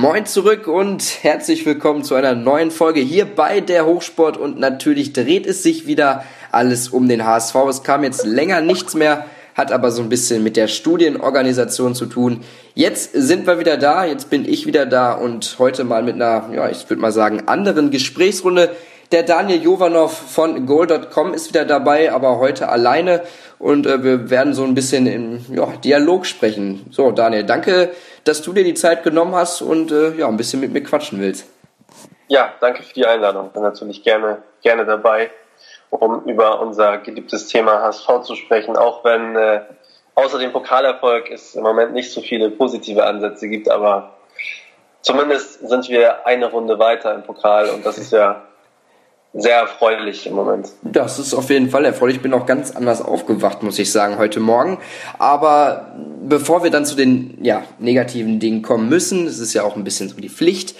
Moin zurück und herzlich willkommen zu einer neuen Folge hier bei der Hochsport und natürlich dreht es sich wieder alles um den HSV. Es kam jetzt länger nichts mehr, hat aber so ein bisschen mit der Studienorganisation zu tun. Jetzt sind wir wieder da, jetzt bin ich wieder da und heute mal mit einer, ja, ich würde mal sagen, anderen Gesprächsrunde. Der Daniel Jovanov von Goal.com ist wieder dabei, aber heute alleine und äh, wir werden so ein bisschen im ja, Dialog sprechen. So, Daniel, danke, dass du dir die Zeit genommen hast und äh, ja, ein bisschen mit mir quatschen willst. Ja, danke für die Einladung. Bin natürlich gerne, gerne dabei, um über unser geliebtes Thema HSV zu sprechen, auch wenn äh, außer dem Pokalerfolg es im Moment nicht so viele positive Ansätze gibt, aber zumindest sind wir eine Runde weiter im Pokal und das ist ja sehr erfreulich im Moment. Das ist auf jeden Fall erfreulich. Ich bin auch ganz anders aufgewacht, muss ich sagen, heute Morgen. Aber bevor wir dann zu den ja, negativen Dingen kommen müssen, das ist ja auch ein bisschen so die Pflicht,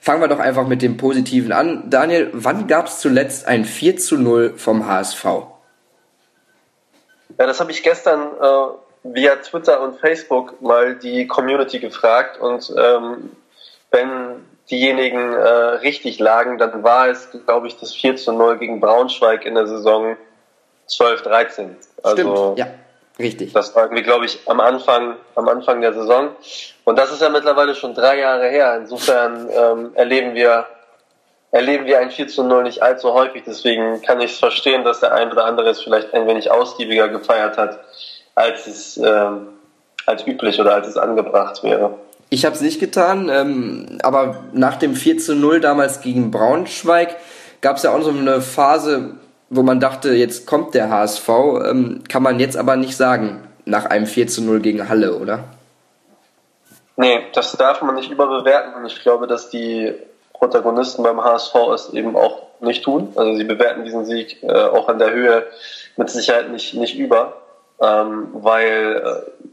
fangen wir doch einfach mit dem Positiven an. Daniel, wann gab es zuletzt ein 4 zu 0 vom HSV? Ja, das habe ich gestern äh, via Twitter und Facebook mal die Community gefragt und ähm, wenn diejenigen äh, richtig lagen, dann war es, glaube ich, das 4 zu 0 gegen Braunschweig in der Saison 12, 13. Also, Stimmt, ja, richtig. Das war irgendwie, glaube ich, am Anfang, am Anfang der Saison. Und das ist ja mittlerweile schon drei Jahre her. Insofern ähm, erleben wir erleben wir ein 4 zu 0 nicht allzu häufig. Deswegen kann ich es verstehen, dass der ein oder andere es vielleicht ein wenig ausgiebiger gefeiert hat, als es ähm, als üblich oder als es angebracht wäre. Ich habe es nicht getan, ähm, aber nach dem 4 zu 0 damals gegen Braunschweig gab es ja auch so eine Phase, wo man dachte, jetzt kommt der HSV. Ähm, kann man jetzt aber nicht sagen, nach einem 4 zu 0 gegen Halle, oder? Nee, das darf man nicht überbewerten. Und ich glaube, dass die Protagonisten beim HSV es eben auch nicht tun. Also sie bewerten diesen Sieg äh, auch an der Höhe mit Sicherheit nicht, nicht über, ähm, weil äh,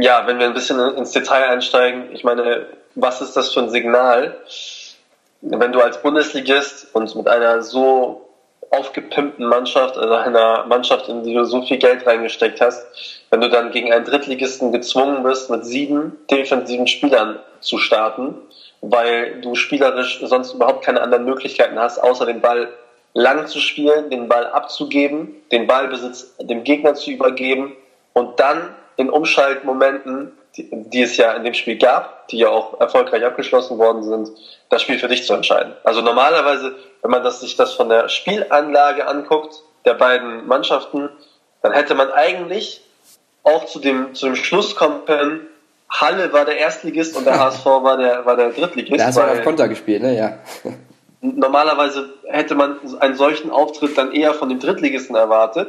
ja, wenn wir ein bisschen ins Detail einsteigen, ich meine, was ist das für ein Signal, wenn du als Bundesligist und mit einer so aufgepimpten Mannschaft, also einer Mannschaft, in die du so viel Geld reingesteckt hast, wenn du dann gegen einen Drittligisten gezwungen bist, mit sieben defensiven Spielern zu starten, weil du spielerisch sonst überhaupt keine anderen Möglichkeiten hast, außer den Ball lang zu spielen, den Ball abzugeben, den Ballbesitz dem Gegner zu übergeben und dann in Umschaltmomenten, die, die, es ja in dem Spiel gab, die ja auch erfolgreich abgeschlossen worden sind, das Spiel für dich zu entscheiden. Also normalerweise, wenn man das, sich das von der Spielanlage anguckt, der beiden Mannschaften, dann hätte man eigentlich auch zu dem, zu dem Schluss kommen können, Halle war der Erstligist und der HSV war der, war der Drittligist. Da hast du auf Konter gespielt, ne? Ja. Normalerweise hätte man einen solchen Auftritt dann eher von dem Drittligisten erwartet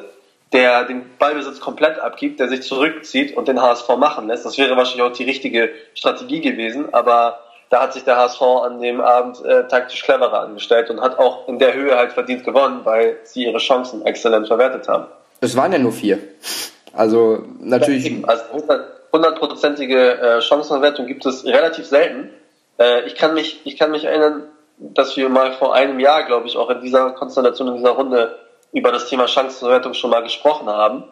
der den Ballbesitz komplett abgibt, der sich zurückzieht und den HSV machen lässt. Das wäre wahrscheinlich auch die richtige Strategie gewesen, aber da hat sich der HSV an dem Abend äh, taktisch cleverer angestellt und hat auch in der Höhe halt verdient gewonnen, weil sie ihre Chancen exzellent verwertet haben. Es waren ja nur vier. Also natürlich. Ja, also hundertprozentige äh, Chancenverwertung gibt es relativ selten. Äh, ich kann mich, ich kann mich erinnern, dass wir mal vor einem Jahr, glaube ich, auch in dieser Konstellation, in dieser Runde über das Thema Chancenverwertung schon mal gesprochen haben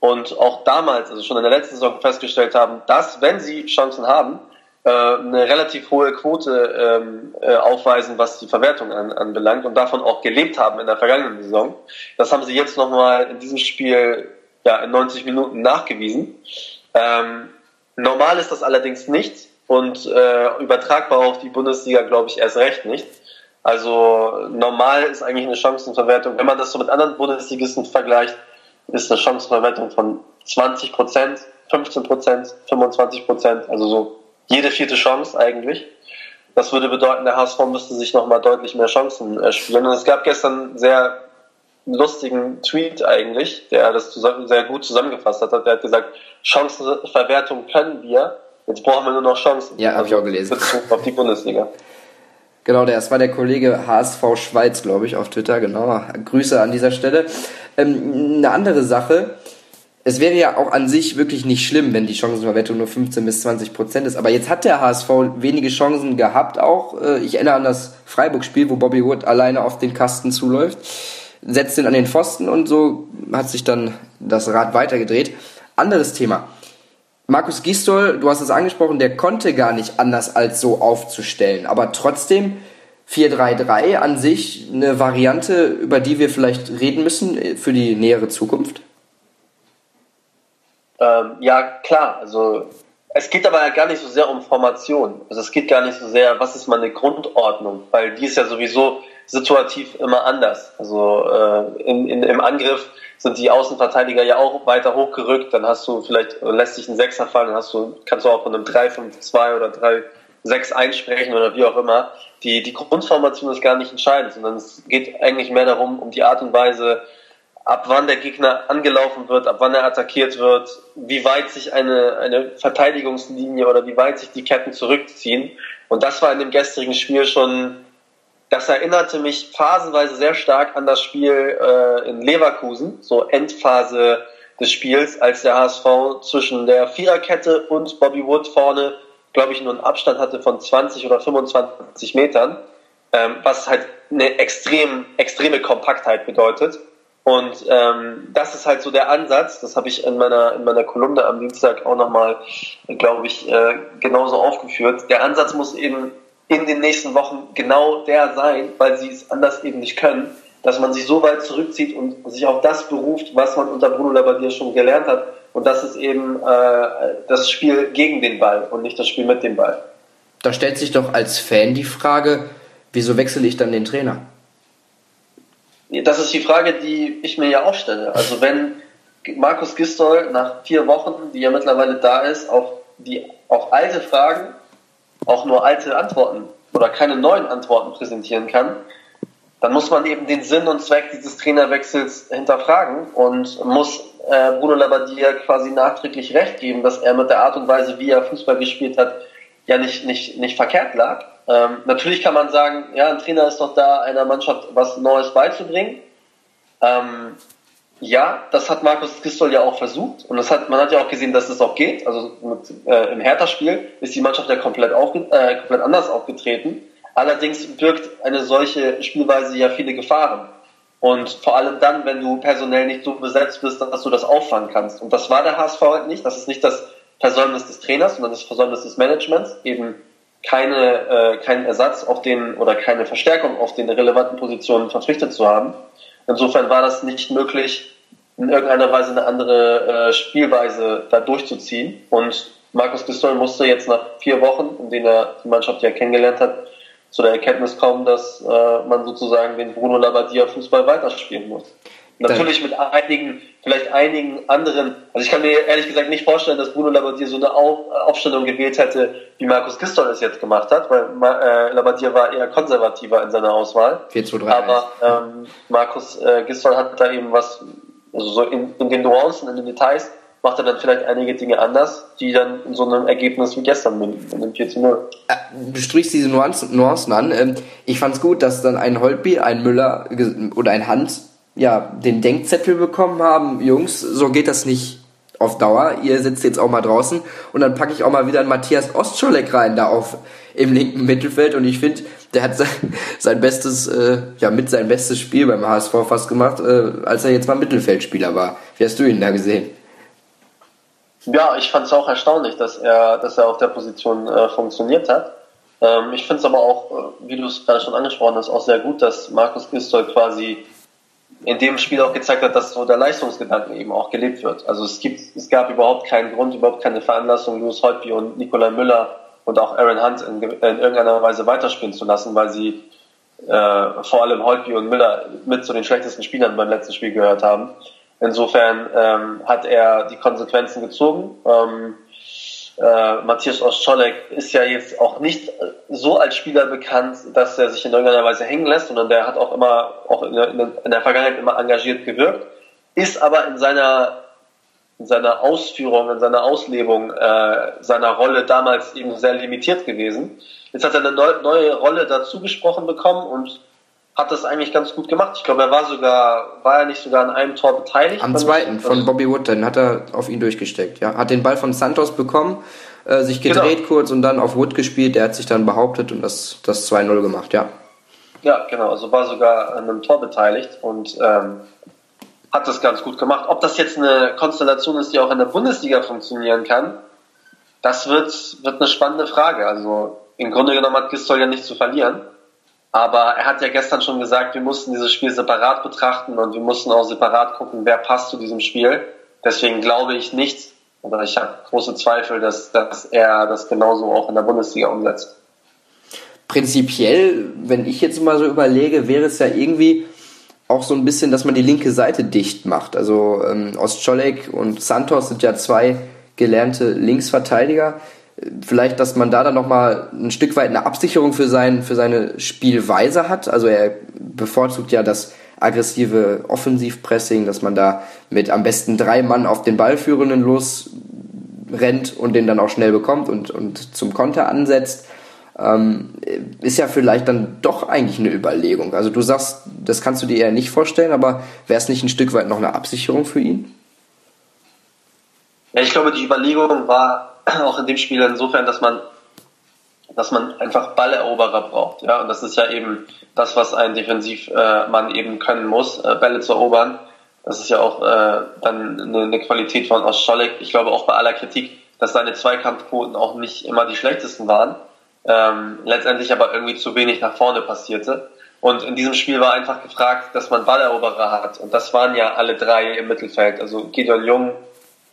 und auch damals, also schon in der letzten Saison festgestellt haben, dass, wenn sie Chancen haben, äh, eine relativ hohe Quote ähm, äh, aufweisen, was die Verwertung an, anbelangt und davon auch gelebt haben in der vergangenen Saison. Das haben sie jetzt nochmal in diesem Spiel ja, in 90 Minuten nachgewiesen. Ähm, normal ist das allerdings nicht und äh, übertragbar auf die Bundesliga, glaube ich, erst recht nicht. Also normal ist eigentlich eine Chancenverwertung, wenn man das so mit anderen Bundesligisten vergleicht, ist eine Chancenverwertung von 20 Prozent, 15 Prozent, 25 Prozent, also so jede vierte Chance eigentlich. Das würde bedeuten, der HSV müsste sich nochmal deutlich mehr Chancen erspielen. Und es gab gestern einen sehr lustigen Tweet eigentlich, der das sehr gut zusammengefasst hat. Der hat gesagt, Chancenverwertung können wir, jetzt brauchen wir nur noch Chancen. Ja, habe ich auch gelesen. Bezug auf die Bundesliga. Genau, das war der Kollege HSV Schweiz, glaube ich, auf Twitter. Genau, Grüße an dieser Stelle. Ähm, eine andere Sache. Es wäre ja auch an sich wirklich nicht schlimm, wenn die Chancenverwertung nur 15 bis 20 Prozent ist. Aber jetzt hat der HSV wenige Chancen gehabt auch. Äh, ich erinnere an das Freiburg-Spiel, wo Bobby Wood alleine auf den Kasten zuläuft, setzt ihn an den Pfosten und so hat sich dann das Rad weitergedreht. Anderes Thema. Markus Gistol, du hast es angesprochen, der konnte gar nicht anders als so aufzustellen. Aber trotzdem 4-3-3 an sich eine Variante, über die wir vielleicht reden müssen für die nähere Zukunft? Ähm, ja, klar. Also es geht aber ja gar nicht so sehr um Formation. Also es geht gar nicht so sehr, was ist meine Grundordnung, weil die ist ja sowieso situativ immer anders. Also äh, in, in, im Angriff sind die Außenverteidiger ja auch weiter hochgerückt, dann hast du vielleicht, lässt sich ein Sechser fallen, dann hast du, kannst du auch von einem 3-5-2 oder 3-6 einsprechen oder wie auch immer. Die, die Grundformation ist gar nicht entscheidend, sondern es geht eigentlich mehr darum, um die Art und Weise, ab wann der Gegner angelaufen wird, ab wann er attackiert wird, wie weit sich eine, eine Verteidigungslinie oder wie weit sich die Ketten zurückziehen. Und das war in dem gestrigen Spiel schon, das erinnerte mich phasenweise sehr stark an das Spiel äh, in Leverkusen, so Endphase des Spiels, als der HSV zwischen der Viererkette und Bobby Wood vorne, glaube ich, nur einen Abstand hatte von 20 oder 25 Metern, ähm, was halt eine extrem, extreme Kompaktheit bedeutet. Und ähm, das ist halt so der Ansatz, das habe ich in meiner, in meiner Kolumne am Dienstag auch nochmal, glaube ich, äh, genauso aufgeführt. Der Ansatz muss eben in den nächsten Wochen genau der sein, weil sie es anders eben nicht können, dass man sich so weit zurückzieht und sich auf das beruft, was man unter Bruno Labbadia schon gelernt hat. Und das ist eben äh, das Spiel gegen den Ball und nicht das Spiel mit dem Ball. Da stellt sich doch als Fan die Frage, wieso wechsle ich dann den Trainer? Das ist die Frage, die ich mir ja auch stelle. Also wenn Markus Gistol nach vier Wochen, die ja mittlerweile da ist, auf die auf alte Fragen auch nur alte Antworten oder keine neuen Antworten präsentieren kann, dann muss man eben den Sinn und Zweck dieses Trainerwechsels hinterfragen und muss äh, Bruno Labbadia quasi nachträglich recht geben, dass er mit der Art und Weise, wie er Fußball gespielt hat, ja nicht, nicht, nicht verkehrt lag. Ähm, natürlich kann man sagen, ja, ein Trainer ist doch da, einer Mannschaft was Neues beizubringen. Ähm, ja, das hat Markus Gistol ja auch versucht und das hat, man hat ja auch gesehen, dass es auch geht. Also mit, äh, im Hertha-Spiel ist die Mannschaft ja komplett, aufge äh, komplett anders aufgetreten. Allerdings birgt eine solche Spielweise ja viele Gefahren. Und vor allem dann, wenn du personell nicht so besetzt bist, dass du das auffangen kannst. Und das war der HSV halt nicht. Das ist nicht das Versäumnis des Trainers, sondern das Versäumnis des Managements, eben keine, äh, keinen Ersatz auf den oder keine Verstärkung auf den relevanten Positionen verpflichtet zu haben. Insofern war das nicht möglich, in irgendeiner Weise eine andere äh, Spielweise da durchzuziehen. Und Markus Pistol musste jetzt nach vier Wochen, in denen er die Mannschaft ja kennengelernt hat, zu der Erkenntnis kommen, dass äh, man sozusagen den Bruno Labbadia Fußball weiterspielen muss. Natürlich mit einigen, vielleicht einigen anderen. Also ich kann mir ehrlich gesagt nicht vorstellen, dass Bruno Labbadia so eine Aufstellung gewählt hätte, wie Markus Gistol es jetzt gemacht hat, weil äh, Labbadia war eher konservativer in seiner Auswahl. 4 zu 3. Aber ähm, Markus äh, Gistol hat da eben was, also so in, in den Nuancen, in den Details, macht er dann vielleicht einige Dinge anders, die dann in so einem Ergebnis wie gestern münden, in dem 4 zu 0. Äh, du sprichst diese Nuancen, Nuancen an. Ähm, ich fand es gut, dass dann ein Holtby, ein Müller oder ein Hans ja, den Denkzettel bekommen haben, Jungs, so geht das nicht auf Dauer. Ihr sitzt jetzt auch mal draußen und dann packe ich auch mal wieder einen Matthias Ostscholek rein da auf im linken Mittelfeld und ich finde, der hat sein, sein bestes, äh, ja mit sein bestes Spiel beim HSV fast gemacht, äh, als er jetzt mal Mittelfeldspieler war. Wie hast du ihn da gesehen? Ja, ich fand es auch erstaunlich, dass er, dass er auf der Position äh, funktioniert hat. Ähm, ich finde es aber auch, äh, wie du es gerade schon angesprochen hast, auch sehr gut, dass Markus Gistol quasi in dem Spiel auch gezeigt hat, dass so der Leistungsgedanke eben auch gelebt wird. Also es gibt, es gab überhaupt keinen Grund, überhaupt keine Veranlassung, Louis Holtby und Nikolai Müller und auch Aaron Hunt in, in irgendeiner Weise weiterspielen zu lassen, weil sie äh, vor allem Holtby und Müller mit zu den schlechtesten Spielern beim letzten Spiel gehört haben. Insofern ähm, hat er die Konsequenzen gezogen. Ähm, äh, Matthias Ostscholek ist ja jetzt auch nicht so als Spieler bekannt, dass er sich in irgendeiner Weise hängen lässt, sondern der hat auch immer, auch in der, in der Vergangenheit immer engagiert gewirkt, ist aber in seiner, in seiner Ausführung, in seiner Auslebung äh, seiner Rolle damals eben sehr limitiert gewesen. Jetzt hat er eine neue Rolle dazu gesprochen bekommen und hat das eigentlich ganz gut gemacht. Ich glaube, er war sogar, war er nicht sogar an einem Tor beteiligt? Am zweiten von Bobby Wood, dann hat er auf ihn durchgesteckt, ja. Hat den Ball von Santos bekommen, äh, sich gedreht genau. kurz und dann auf Wood gespielt, der hat sich dann behauptet und das, das 2-0 gemacht, ja. Ja, genau, also war sogar an einem Tor beteiligt und ähm, hat das ganz gut gemacht. Ob das jetzt eine Konstellation ist, die auch in der Bundesliga funktionieren kann, das wird, wird eine spannende Frage. Also im Grunde genommen hat Gistol ja nichts zu verlieren. Aber er hat ja gestern schon gesagt, wir mussten dieses Spiel separat betrachten und wir mussten auch separat gucken, wer passt zu diesem Spiel. Deswegen glaube ich nicht, oder ich habe große Zweifel, dass, dass er das genauso auch in der Bundesliga umsetzt. Prinzipiell, wenn ich jetzt mal so überlege, wäre es ja irgendwie auch so ein bisschen, dass man die linke Seite dicht macht. Also ähm, Ostscholek und Santos sind ja zwei gelernte Linksverteidiger. Vielleicht, dass man da dann nochmal ein Stück weit eine Absicherung für, sein, für seine Spielweise hat. Also er bevorzugt ja das aggressive Offensivpressing, dass man da mit am besten drei Mann auf den Ballführenden losrennt und den dann auch schnell bekommt und, und zum Konter ansetzt. Ähm, ist ja vielleicht dann doch eigentlich eine Überlegung. Also du sagst, das kannst du dir eher nicht vorstellen, aber wäre es nicht ein Stück weit noch eine Absicherung für ihn? Ja, ich glaube, die Überlegung war auch in dem Spiel insofern, dass man, dass man einfach Balleroberer braucht. Ja, und das ist ja eben das, was ein Defensivmann äh, eben können muss, äh, Bälle zu erobern. Das ist ja auch äh, dann eine, eine Qualität von Oscholek. Ich glaube auch bei aller Kritik, dass seine Zweikampfquoten auch nicht immer die schlechtesten waren. Ähm, letztendlich aber irgendwie zu wenig nach vorne passierte. Und in diesem Spiel war einfach gefragt, dass man Balleroberer hat. Und das waren ja alle drei im Mittelfeld. Also Gideon Jung,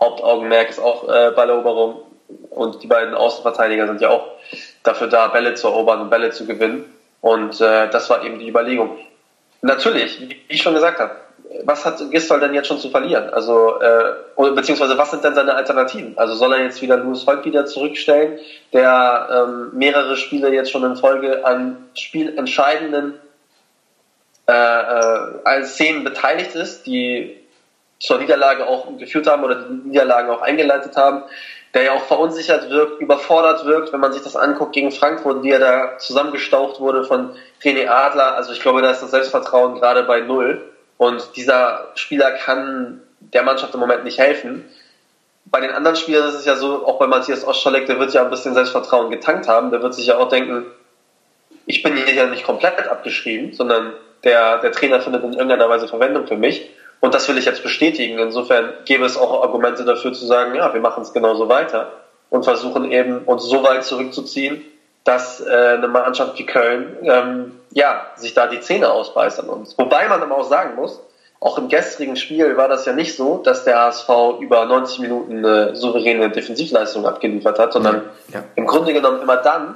Hauptaugenmerk ist auch äh, Balleroberung. Und die beiden Außenverteidiger sind ja auch dafür da, Bälle zu erobern und Bälle zu gewinnen. Und äh, das war eben die Überlegung. Natürlich, wie ich schon gesagt habe, was hat Gistol denn jetzt schon zu verlieren? Also, äh, beziehungsweise was sind denn seine Alternativen? Also soll er jetzt wieder Louis Holt wieder zurückstellen, der ähm, mehrere Spiele jetzt schon in Folge an spielentscheidenden äh, äh, Szenen beteiligt ist, die zur Niederlage auch geführt haben oder die Niederlagen auch eingeleitet haben, der ja auch verunsichert wirkt, überfordert wirkt, wenn man sich das anguckt gegen Frankfurt, wie er da zusammengestaucht wurde von René Adler. Also ich glaube, da ist das Selbstvertrauen gerade bei Null. Und dieser Spieler kann der Mannschaft im Moment nicht helfen. Bei den anderen Spielern ist es ja so, auch bei Matthias Oscholek, der wird ja ein bisschen Selbstvertrauen getankt haben. Der wird sich ja auch denken, ich bin hier ja nicht komplett abgeschrieben, sondern der, der Trainer findet in irgendeiner Weise Verwendung für mich. Und das will ich jetzt bestätigen. Insofern gäbe es auch Argumente dafür zu sagen, ja, wir machen es genauso weiter und versuchen eben uns so weit zurückzuziehen, dass äh, eine Mannschaft wie Köln ähm, ja, sich da die Zähne ausbeißt an uns. Wobei man aber auch sagen muss, auch im gestrigen Spiel war das ja nicht so, dass der HSV über 90 Minuten eine souveräne Defensivleistung abgeliefert hat, sondern ja. im Grunde genommen immer dann,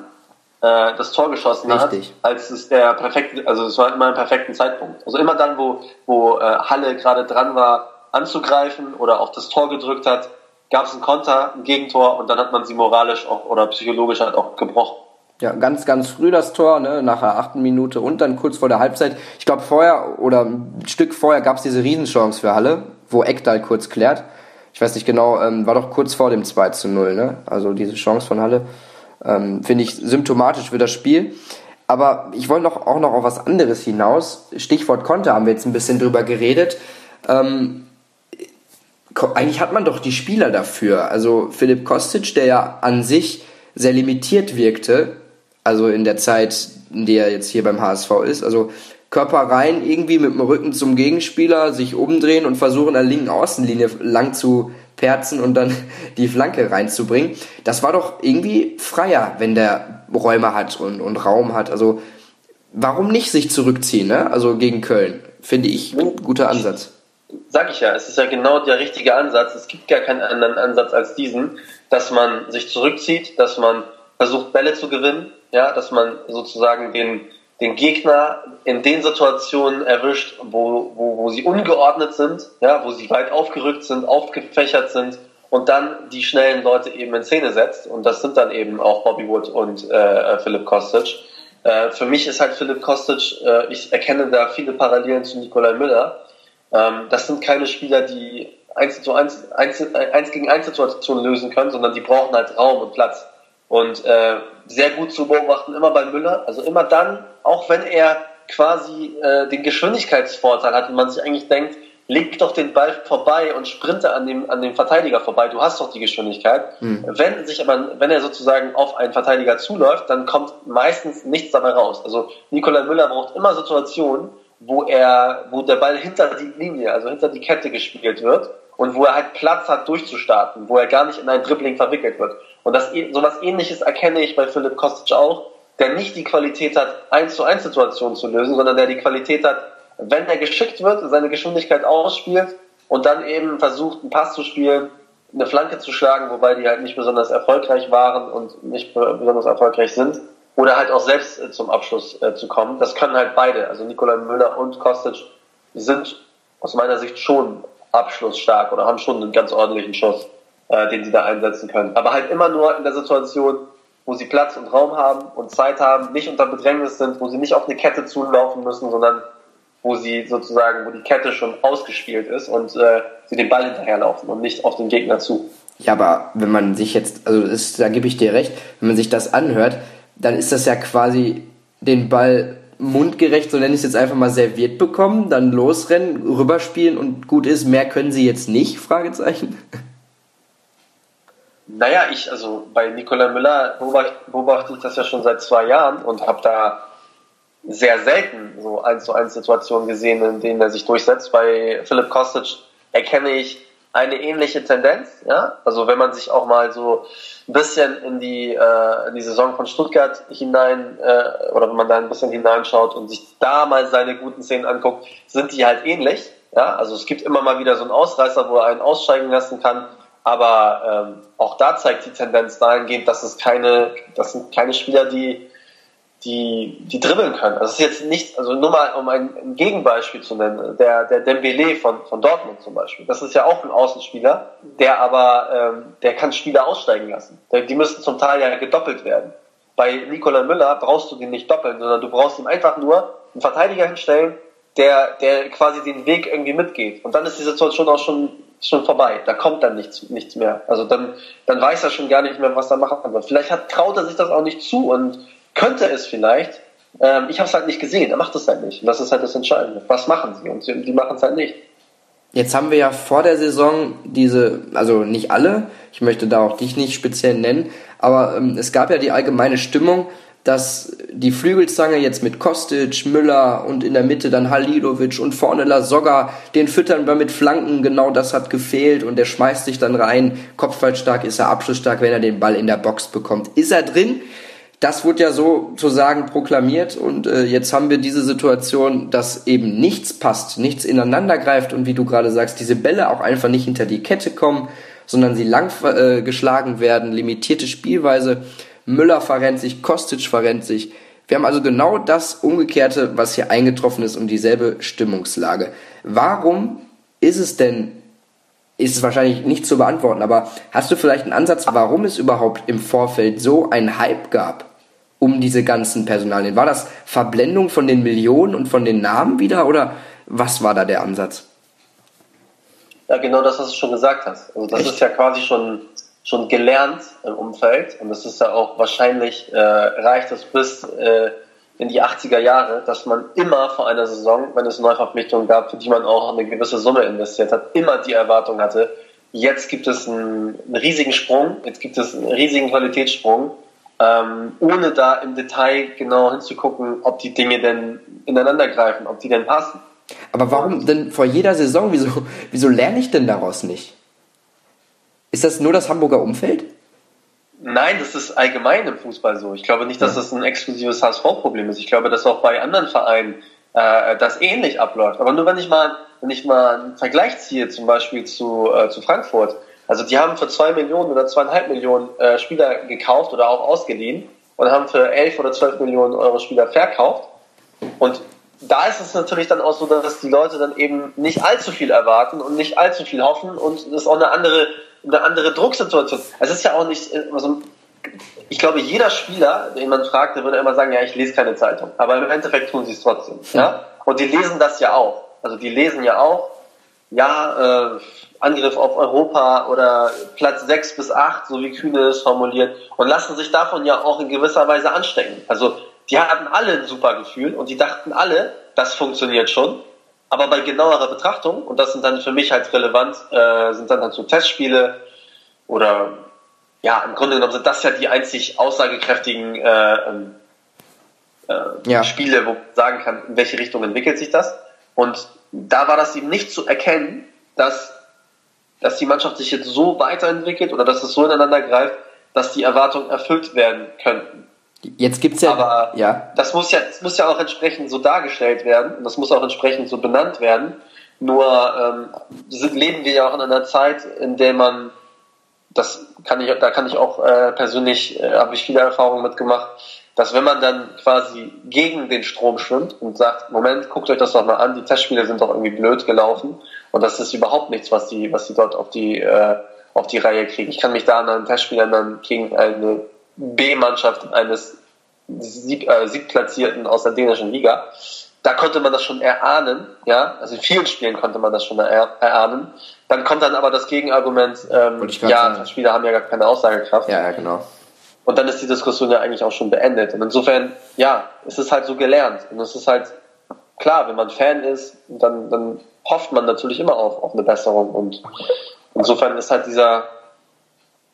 äh, das Tor geschossen Richtig. hat, als es der perfekte, also es war immer ein perfekten Zeitpunkt. Also immer dann, wo, wo äh, Halle gerade dran war, anzugreifen oder auch das Tor gedrückt hat, gab es einen Konter, ein Gegentor und dann hat man sie moralisch auch oder psychologisch halt auch gebrochen. Ja, ganz, ganz früh das Tor, ne, nach der achten Minute und dann kurz vor der Halbzeit. Ich glaube, vorher oder ein Stück vorher gab es diese Riesenchance für Halle, wo Eckdal kurz klärt. Ich weiß nicht genau, ähm, war doch kurz vor dem 2 zu 0, ne? Also diese Chance von Halle. Ähm, Finde ich symptomatisch für das Spiel. Aber ich wollte noch, auch noch auf was anderes hinaus. Stichwort Konter haben wir jetzt ein bisschen drüber geredet. Ähm, eigentlich hat man doch die Spieler dafür. Also Philipp Kostic, der ja an sich sehr limitiert wirkte, also in der Zeit, in der er jetzt hier beim HSV ist. Also Körper rein, irgendwie mit dem Rücken zum Gegenspieler, sich umdrehen und versuchen, an der linken Außenlinie lang zu perzen und dann die Flanke reinzubringen. Das war doch irgendwie freier, wenn der Räume hat und, und Raum hat. Also warum nicht sich zurückziehen, ne? Also gegen Köln, finde ich ein guter Ansatz. Sag ich ja, es ist ja genau der richtige Ansatz. Es gibt gar keinen anderen Ansatz als diesen, dass man sich zurückzieht, dass man versucht, Bälle zu gewinnen, ja, dass man sozusagen den, den Gegner in den Situationen erwischt, wo, wo, wo sie ungeordnet sind, ja, wo sie weit aufgerückt sind, aufgefächert sind und dann die schnellen Leute eben in Szene setzt. Und das sind dann eben auch Bobby Wood und äh, Philipp Kostic. Äh, für mich ist halt Philipp Kostic, äh, ich erkenne da viele Parallelen zu Nikolai Müller. Ähm, das sind keine Spieler, die eins, zu eins, eins, eins gegen eins Situationen lösen können, sondern die brauchen halt Raum und Platz. Und äh, sehr gut zu beobachten, immer bei Müller, also immer dann, auch wenn er quasi äh, den Geschwindigkeitsvorteil hat und man sich eigentlich denkt, leg doch den Ball vorbei und sprinte an dem, an dem Verteidiger vorbei, du hast doch die Geschwindigkeit. Mhm. Wenn sich aber, wenn er sozusagen auf einen Verteidiger zuläuft, dann kommt meistens nichts dabei raus. Also Nikolai Müller braucht immer Situationen, wo er, wo der Ball hinter die Linie, also hinter die Kette gespielt wird und wo er halt Platz hat durchzustarten, wo er gar nicht in ein Dribbling verwickelt wird. Und das, sowas ähnliches erkenne ich bei Philipp Kostic auch, der nicht die Qualität hat, 1 zu 1 Situationen zu lösen, sondern der die Qualität hat, wenn er geschickt wird, seine Geschwindigkeit ausspielt und dann eben versucht, einen Pass zu spielen, eine Flanke zu schlagen, wobei die halt nicht besonders erfolgreich waren und nicht besonders erfolgreich sind, oder halt auch selbst äh, zum Abschluss äh, zu kommen. Das können halt beide. Also Nikolai Müller und Kostic sind aus meiner Sicht schon abschlussstark oder haben schon einen ganz ordentlichen Schuss, äh, den sie da einsetzen können. Aber halt immer nur in der Situation, wo sie Platz und Raum haben und Zeit haben, nicht unter Bedrängnis sind, wo sie nicht auf eine Kette zulaufen müssen, sondern wo sie sozusagen, wo die Kette schon ausgespielt ist und äh, sie den Ball hinterherlaufen und nicht auf den Gegner zu. Ja, aber wenn man sich jetzt, also ist, da gebe ich dir recht, wenn man sich das anhört, dann ist das ja quasi den Ball mundgerecht, so nenne ich es jetzt einfach mal, serviert bekommen, dann losrennen, rüberspielen und gut ist, mehr können sie jetzt nicht? Fragezeichen. Naja, ich, also bei Nikola Müller beobachte, beobachte ich das ja schon seit zwei Jahren und habe da sehr selten so eins zu eins Situationen gesehen, in denen er sich durchsetzt. Bei Philipp Kostic erkenne ich eine ähnliche Tendenz. Ja? Also wenn man sich auch mal so ein bisschen in die, äh, in die Saison von Stuttgart hinein äh, oder wenn man da ein bisschen hineinschaut und sich da mal seine guten Szenen anguckt, sind die halt ähnlich. Ja? Also es gibt immer mal wieder so einen Ausreißer, wo er einen aussteigen lassen kann. Aber ähm, auch da zeigt die Tendenz dahingehend, dass es keine, das sind keine Spieler, die die, die dribbeln können. Also es ist jetzt nicht, also nur mal um ein, Gegenbeispiel zu nennen, der, der Dembele von, von Dortmund zum Beispiel. Das ist ja auch ein Außenspieler, der aber, ähm, der kann Spieler aussteigen lassen. Die müssen zum Teil ja gedoppelt werden. Bei Nikola Müller brauchst du den nicht doppeln, sondern du brauchst ihm einfach nur einen Verteidiger hinstellen, der, der quasi den Weg irgendwie mitgeht. Und dann ist die Situation auch schon, schon vorbei. Da kommt dann nichts, nichts mehr. Also dann, dann weiß er schon gar nicht mehr, was er machen wird. Vielleicht hat, traut er sich das auch nicht zu und könnte es vielleicht. Ähm, ich habe es halt nicht gesehen. Er macht es halt nicht. Und das ist halt das Entscheidende. Was machen sie? Und die, die machen es halt nicht. Jetzt haben wir ja vor der Saison diese, also nicht alle, ich möchte da auch dich nicht speziell nennen, aber ähm, es gab ja die allgemeine Stimmung, dass die Flügelzange jetzt mit Kostic, Müller und in der Mitte dann Halilovic und vorne Lasogga, den füttern wir mit Flanken, genau das hat gefehlt und der schmeißt sich dann rein, kopfballstark ist er, abschlussstark, wenn er den Ball in der Box bekommt. Ist er drin? das wurde ja sozusagen proklamiert und äh, jetzt haben wir diese Situation, dass eben nichts passt, nichts ineinander greift und wie du gerade sagst, diese Bälle auch einfach nicht hinter die Kette kommen, sondern sie lang äh, geschlagen werden, limitierte Spielweise. Müller verrennt sich, Kostic verrennt sich. Wir haben also genau das Umgekehrte, was hier eingetroffen ist und dieselbe Stimmungslage. Warum ist es denn, ist es wahrscheinlich nicht zu beantworten, aber hast du vielleicht einen Ansatz, warum es überhaupt im Vorfeld so einen Hype gab um diese ganzen Personalien? War das Verblendung von den Millionen und von den Namen wieder oder was war da der Ansatz? Ja, genau das, was du schon gesagt hast. Also das Echt? ist ja quasi schon, schon gelernt im Umfeld und das ist ja auch wahrscheinlich, äh, reicht es bis äh, in die 80er Jahre, dass man immer vor einer Saison, wenn es Neuverpflichtungen gab, für die man auch eine gewisse Summe investiert hat, immer die Erwartung hatte, jetzt gibt es einen, einen riesigen Sprung, jetzt gibt es einen riesigen Qualitätssprung ähm, ohne da im Detail genau hinzugucken, ob die Dinge denn ineinander greifen, ob die denn passen. Aber warum denn vor jeder Saison? Wieso, wieso lerne ich denn daraus nicht? Ist das nur das Hamburger Umfeld? Nein, das ist allgemein im Fußball so. Ich glaube nicht, dass das ein exklusives HSV-Problem ist. Ich glaube, dass auch bei anderen Vereinen äh, das ähnlich abläuft. Aber nur wenn ich mal, wenn ich mal einen Vergleich ziehe, zum Beispiel zu, äh, zu Frankfurt, also die haben für zwei Millionen oder zweieinhalb Millionen äh, Spieler gekauft oder auch ausgeliehen und haben für elf oder zwölf Millionen Euro Spieler verkauft. Und da ist es natürlich dann auch so, dass die Leute dann eben nicht allzu viel erwarten und nicht allzu viel hoffen und das ist auch eine andere, eine andere Drucksituation. Es ist ja auch nicht, also ich glaube, jeder Spieler, den man fragt, der würde immer sagen, ja, ich lese keine Zeitung. Aber im Endeffekt tun sie es trotzdem. Ja? Und die lesen das ja auch. Also die lesen ja auch, ja, äh, Angriff auf Europa oder Platz 6 bis 8, so wie Kühne es formuliert, und lassen sich davon ja auch in gewisser Weise anstecken. Also die hatten alle ein super Gefühl und die dachten alle, das funktioniert schon. Aber bei genauerer Betrachtung, und das sind dann für mich halt relevant, äh, sind dann halt so Testspiele oder ja, im Grunde genommen sind das ja die einzig aussagekräftigen äh, ähm, äh, ja. Spiele, wo man sagen kann, in welche Richtung entwickelt sich das. Und da war das eben nicht zu erkennen, dass dass die Mannschaft sich jetzt so weiterentwickelt oder dass es so ineinander greift, dass die Erwartungen erfüllt werden könnten. Jetzt gibt's ja, aber ja. Das muss ja, das muss ja auch entsprechend so dargestellt werden und das muss auch entsprechend so benannt werden. Nur ähm, leben wir ja auch in einer Zeit, in der man, das kann ich, da kann ich auch äh, persönlich, äh, habe ich viele Erfahrungen mitgemacht, dass wenn man dann quasi gegen den Strom schwimmt und sagt, Moment, guckt euch das doch mal an, die Testspiele sind doch irgendwie blöd gelaufen und das ist überhaupt nichts, was die, was die dort auf die, äh, auf die Reihe kriegen. Ich kann mich da an einen Testspiel erinnern gegen eine B-Mannschaft eines Sieb, äh, Siebtplatzierten aus der dänischen Liga. Da konnte man das schon erahnen, ja, also in vielen Spielen konnte man das schon er, erahnen. Dann kommt dann aber das Gegenargument, ähm, ja, sagen. Spieler haben ja gar keine Aussagekraft. Ja, ja, genau. Und dann ist die Diskussion ja eigentlich auch schon beendet. Und insofern, ja, es ist halt so gelernt. Und es ist halt klar, wenn man Fan ist, dann, dann hofft man natürlich immer auf, auf eine Besserung. Und insofern ist halt dieser,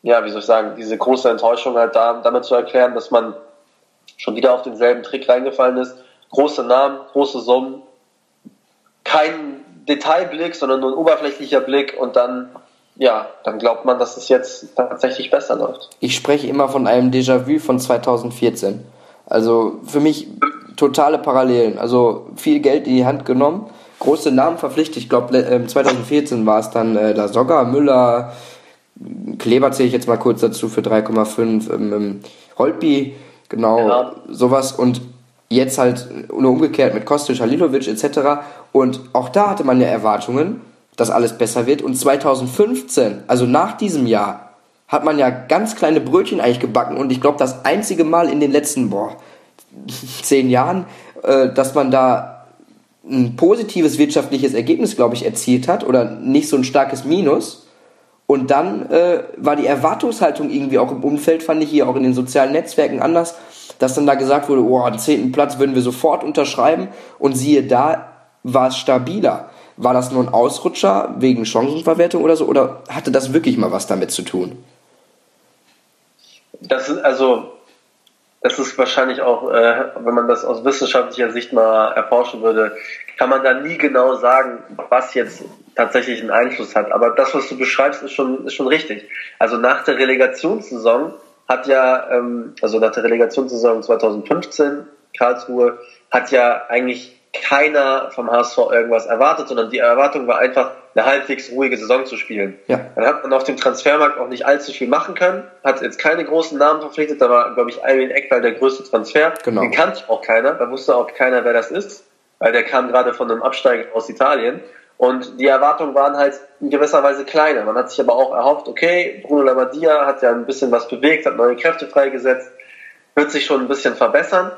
ja, wie soll ich sagen, diese große Enttäuschung halt da, damit zu erklären, dass man schon wieder auf denselben Trick reingefallen ist. Große Namen, große Summen, kein Detailblick, sondern nur ein oberflächlicher Blick und dann, ja, dann glaubt man, dass es jetzt tatsächlich besser läuft. Ich spreche immer von einem Déjà-vu von 2014. Also für mich totale Parallelen. Also viel Geld in die Hand genommen, große Namen verpflichtet. Ich glaube, 2014 war es dann äh, La Soga, Müller, Kleber zähle ich jetzt mal kurz dazu für 3,5, ähm, ähm, Holpi, genau, ja. sowas. Und jetzt halt nur umgekehrt mit Kostic, Halilovic etc. Und auch da hatte man ja Erwartungen, dass alles besser wird. Und 2015, also nach diesem Jahr, hat man ja ganz kleine Brötchen eigentlich gebacken. Und ich glaube, das einzige Mal in den letzten, boah, zehn Jahren, äh, dass man da ein positives wirtschaftliches Ergebnis, glaube ich, erzielt hat oder nicht so ein starkes Minus. Und dann äh, war die Erwartungshaltung irgendwie auch im Umfeld, fand ich hier auch in den sozialen Netzwerken anders, dass dann da gesagt wurde, oh, den zehnten Platz würden wir sofort unterschreiben und siehe da, war es stabiler. War das nur ein Ausrutscher wegen Chancenverwertung oder so oder hatte das wirklich mal was damit zu tun? Das ist also das ist wahrscheinlich auch, äh, wenn man das aus wissenschaftlicher Sicht mal erforschen würde, kann man da nie genau sagen, was jetzt tatsächlich einen Einfluss hat. Aber das, was du beschreibst, ist schon, ist schon richtig. Also nach der Relegationssaison hat ja, ähm, also nach der Relegationssaison 2015, Karlsruhe, hat ja eigentlich keiner vom HSV irgendwas erwartet, sondern die Erwartung war einfach, eine halbwegs ruhige Saison zu spielen. Ja. Dann hat man auf dem Transfermarkt auch nicht allzu viel machen können, hat jetzt keine großen Namen verpflichtet, da war, glaube ich, Alvin Eckwall der größte Transfer. Genau. Den kannte auch keiner, da wusste auch keiner, wer das ist, weil der kam gerade von einem Absteiger aus Italien. Und die Erwartungen waren halt in gewisser Weise kleiner. Man hat sich aber auch erhofft, okay, Bruno Labbadia hat ja ein bisschen was bewegt, hat neue Kräfte freigesetzt, wird sich schon ein bisschen verbessern.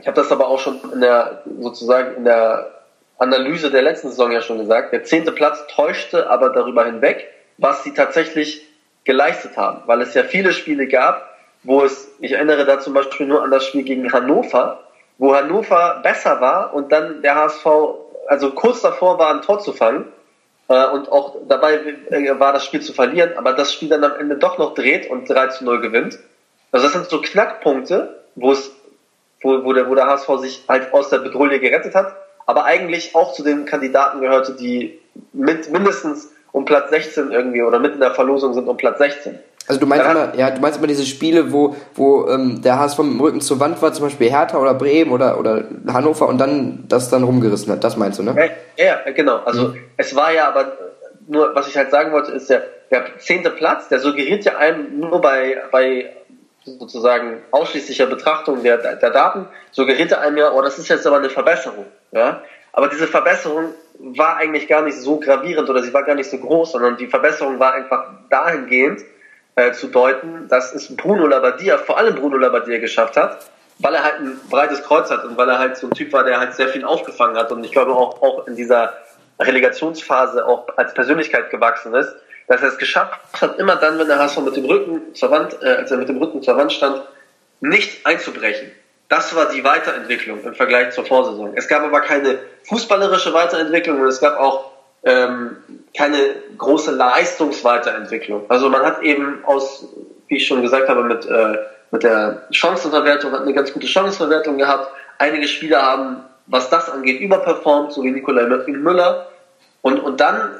Ich habe das aber auch schon in der, sozusagen in der Analyse der letzten Saison ja schon gesagt. Der zehnte Platz täuschte aber darüber hinweg, was sie tatsächlich geleistet haben, weil es ja viele Spiele gab, wo es, ich erinnere da zum Beispiel nur an das Spiel gegen Hannover, wo Hannover besser war und dann der HSV, also kurz davor war, ein Tor zu fangen äh, und auch dabei äh, war das Spiel zu verlieren, aber das Spiel dann am Ende doch noch dreht und 3 zu 0 gewinnt. Also das sind so Knackpunkte, wo es wo, wo, der, wo der HSV sich halt aus der Bedrohung gerettet hat, aber eigentlich auch zu den Kandidaten gehörte, die mit mindestens um Platz 16 irgendwie oder mit in der Verlosung sind um Platz 16. Also du meinst immer, ja, du meinst immer diese Spiele, wo, wo ähm, der HSV mit dem Rücken zur Wand war, zum Beispiel Hertha oder Bremen oder, oder Hannover und dann das dann rumgerissen hat. Das meinst du, ne? Ja, ja genau. Also mhm. es war ja aber nur, was ich halt sagen wollte, ist der, der zehnte Platz, der suggeriert ja einem nur bei, bei sozusagen ausschließlicher Betrachtung der, der Daten suggerierte einem ja, oh, das ist jetzt aber eine Verbesserung. Ja? Aber diese Verbesserung war eigentlich gar nicht so gravierend oder sie war gar nicht so groß, sondern die Verbesserung war einfach dahingehend äh, zu deuten, dass es Bruno Labbadia, vor allem Bruno Labbadia geschafft hat, weil er halt ein breites Kreuz hat und weil er halt so ein Typ war, der halt sehr viel aufgefangen hat und ich glaube auch, auch in dieser Relegationsphase auch als Persönlichkeit gewachsen ist, dass er es geschafft hat, immer dann, wenn der HSV mit dem Rücken zur Wand, äh, als er mit dem Rücken zur Wand stand, nicht einzubrechen. Das war die Weiterentwicklung im Vergleich zur Vorsaison. Es gab aber keine fußballerische Weiterentwicklung und es gab auch ähm, keine große Leistungsweiterentwicklung. Also man hat eben aus, wie ich schon gesagt habe, mit, äh, mit der Chancenverwertung hat eine ganz gute Chancenverwertung gehabt. Einige Spieler haben, was das angeht, überperformt, so wie Nikolai Müller. Und, und dann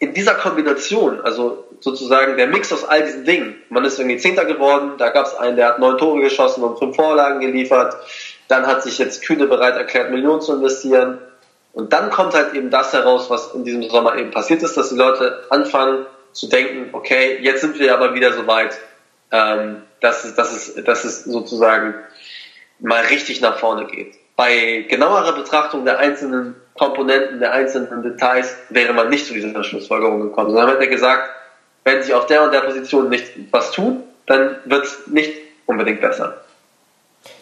in dieser Kombination, also sozusagen der Mix aus all diesen Dingen. Man ist irgendwie Zehnter geworden, da gab es einen, der hat neun Tore geschossen und fünf Vorlagen geliefert. Dann hat sich jetzt Kühne bereit erklärt, Millionen zu investieren. Und dann kommt halt eben das heraus, was in diesem Sommer eben passiert ist, dass die Leute anfangen zu denken, okay, jetzt sind wir aber wieder so weit, ähm, dass, es, dass, es, dass es sozusagen mal richtig nach vorne geht. Bei genauerer Betrachtung der einzelnen Komponenten, der einzelnen Details wäre man nicht zu dieser Schlussfolgerung gekommen, sondern hätte gesagt, wenn sich auf der und der Position nicht was tut, dann wird es nicht unbedingt besser.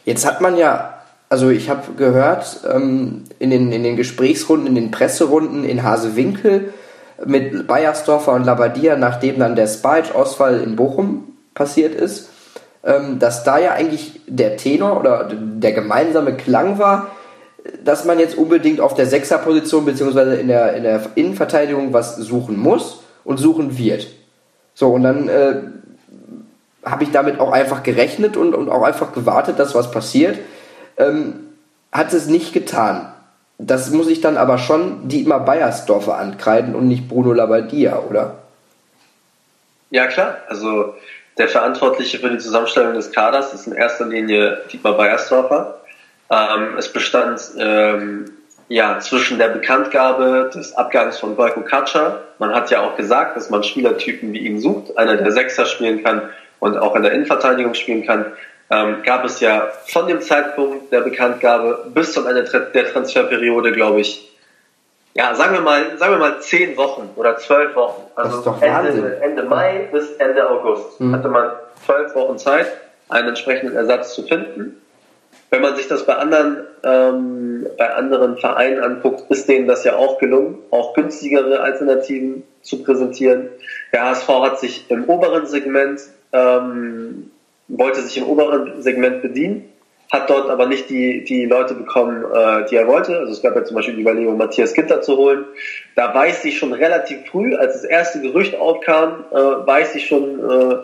Jetzt hat man ja, also ich habe gehört, ähm, in, den, in den Gesprächsrunden, in den Presserunden in Hasewinkel mit Bayersdorfer und Labadia, nachdem dann der Spike-Ausfall in Bochum passiert ist, dass da ja eigentlich der Tenor oder der gemeinsame Klang war, dass man jetzt unbedingt auf der Sechserposition bzw. In der, in der Innenverteidigung was suchen muss und suchen wird. So, und dann äh, habe ich damit auch einfach gerechnet und, und auch einfach gewartet, dass was passiert. Ähm, hat es nicht getan. Das muss ich dann aber schon Dietmar Beiersdorfer ankreiden und nicht Bruno Labbadia, oder? Ja, klar. Also der Verantwortliche für die Zusammenstellung des Kaders ist in erster Linie Dietmar Beiersdorfer. Ähm, es bestand ähm, ja zwischen der Bekanntgabe des Abgangs von Boyko Katscha, man hat ja auch gesagt, dass man Spielertypen wie ihn sucht, einer der Sechser spielen kann und auch in der Innenverteidigung spielen kann, ähm, gab es ja von dem Zeitpunkt der Bekanntgabe bis zum Ende der Transferperiode, glaube ich, ja, sagen wir mal, sagen wir mal zehn Wochen oder zwölf Wochen. Also Ende, Ende Mai bis Ende August mhm. hatte man zwölf Wochen Zeit, einen entsprechenden Ersatz zu finden. Wenn man sich das bei anderen, ähm, bei anderen Vereinen anguckt, ist denen das ja auch gelungen, auch günstigere Alternativen zu präsentieren. Der HSV hat sich im oberen Segment, ähm, wollte sich im oberen Segment bedienen, hat dort aber nicht die, die Leute bekommen, äh, die er wollte. Also es gab ja zum Beispiel die Überlegung, Matthias Ginter zu holen. Da weiß ich schon relativ früh, als das erste Gerücht aufkam, äh, weiß ich schon, äh,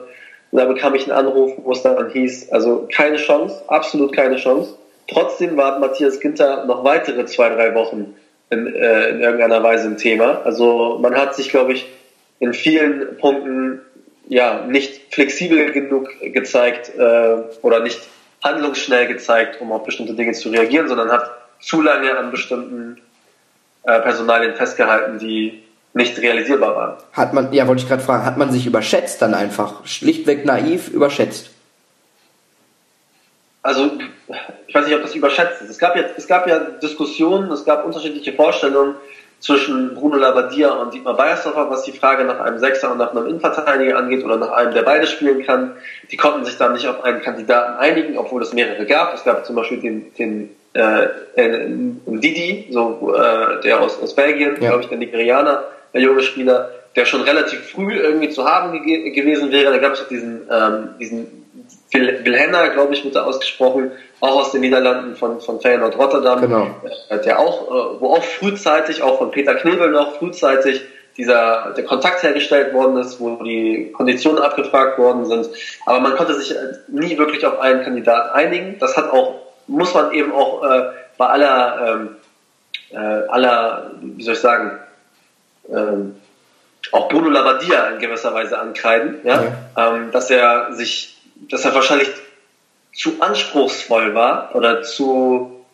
da bekam ich einen Anruf, wo es dann hieß, also keine Chance, absolut keine Chance. Trotzdem war Matthias Ginter noch weitere zwei, drei Wochen in, äh, in irgendeiner Weise ein Thema. Also man hat sich, glaube ich, in vielen Punkten ja nicht flexibel genug gezeigt äh, oder nicht handlungsschnell gezeigt, um auf bestimmte Dinge zu reagieren, sondern hat zu lange an bestimmten äh, Personalien festgehalten, die nicht realisierbar waren. Hat man, ja, wollte ich gerade fragen, hat man sich überschätzt dann einfach? Schlichtweg naiv überschätzt? Also, ich weiß nicht, ob das überschätzt ist. Es gab, jetzt, es gab ja Diskussionen, es gab unterschiedliche Vorstellungen zwischen Bruno Labbadia und Dietmar Beiersdorfer, was die Frage nach einem Sechser und nach einem Innenverteidiger angeht oder nach einem, der beide spielen kann. Die konnten sich dann nicht auf einen Kandidaten einigen, obwohl es mehrere gab. Es gab zum Beispiel den, den äh, äh Didi, so, äh, der aus, aus Belgien, ja. glaube ich, der Nigerianer, der junge Spieler, der schon relativ früh irgendwie zu haben ge gewesen wäre. Da gab es auch diesen, ähm, diesen Wilhenna, glaube ich, wird da ausgesprochen, auch aus den Niederlanden von, von Feyenoord Rotterdam, genau. Der auch, äh, wo auch frühzeitig, auch von Peter Knebel noch frühzeitig dieser, der Kontakt hergestellt worden ist, wo die Konditionen abgefragt worden sind. Aber man konnte sich äh, nie wirklich auf einen Kandidaten einigen. Das hat auch, muss man eben auch äh, bei aller, ähm, äh, aller, wie soll ich sagen, ähm, auch Bruno Labbadia in gewisser Weise ankreiden, ja? ja. Ähm, dass er sich, dass er wahrscheinlich zu anspruchsvoll war oder zu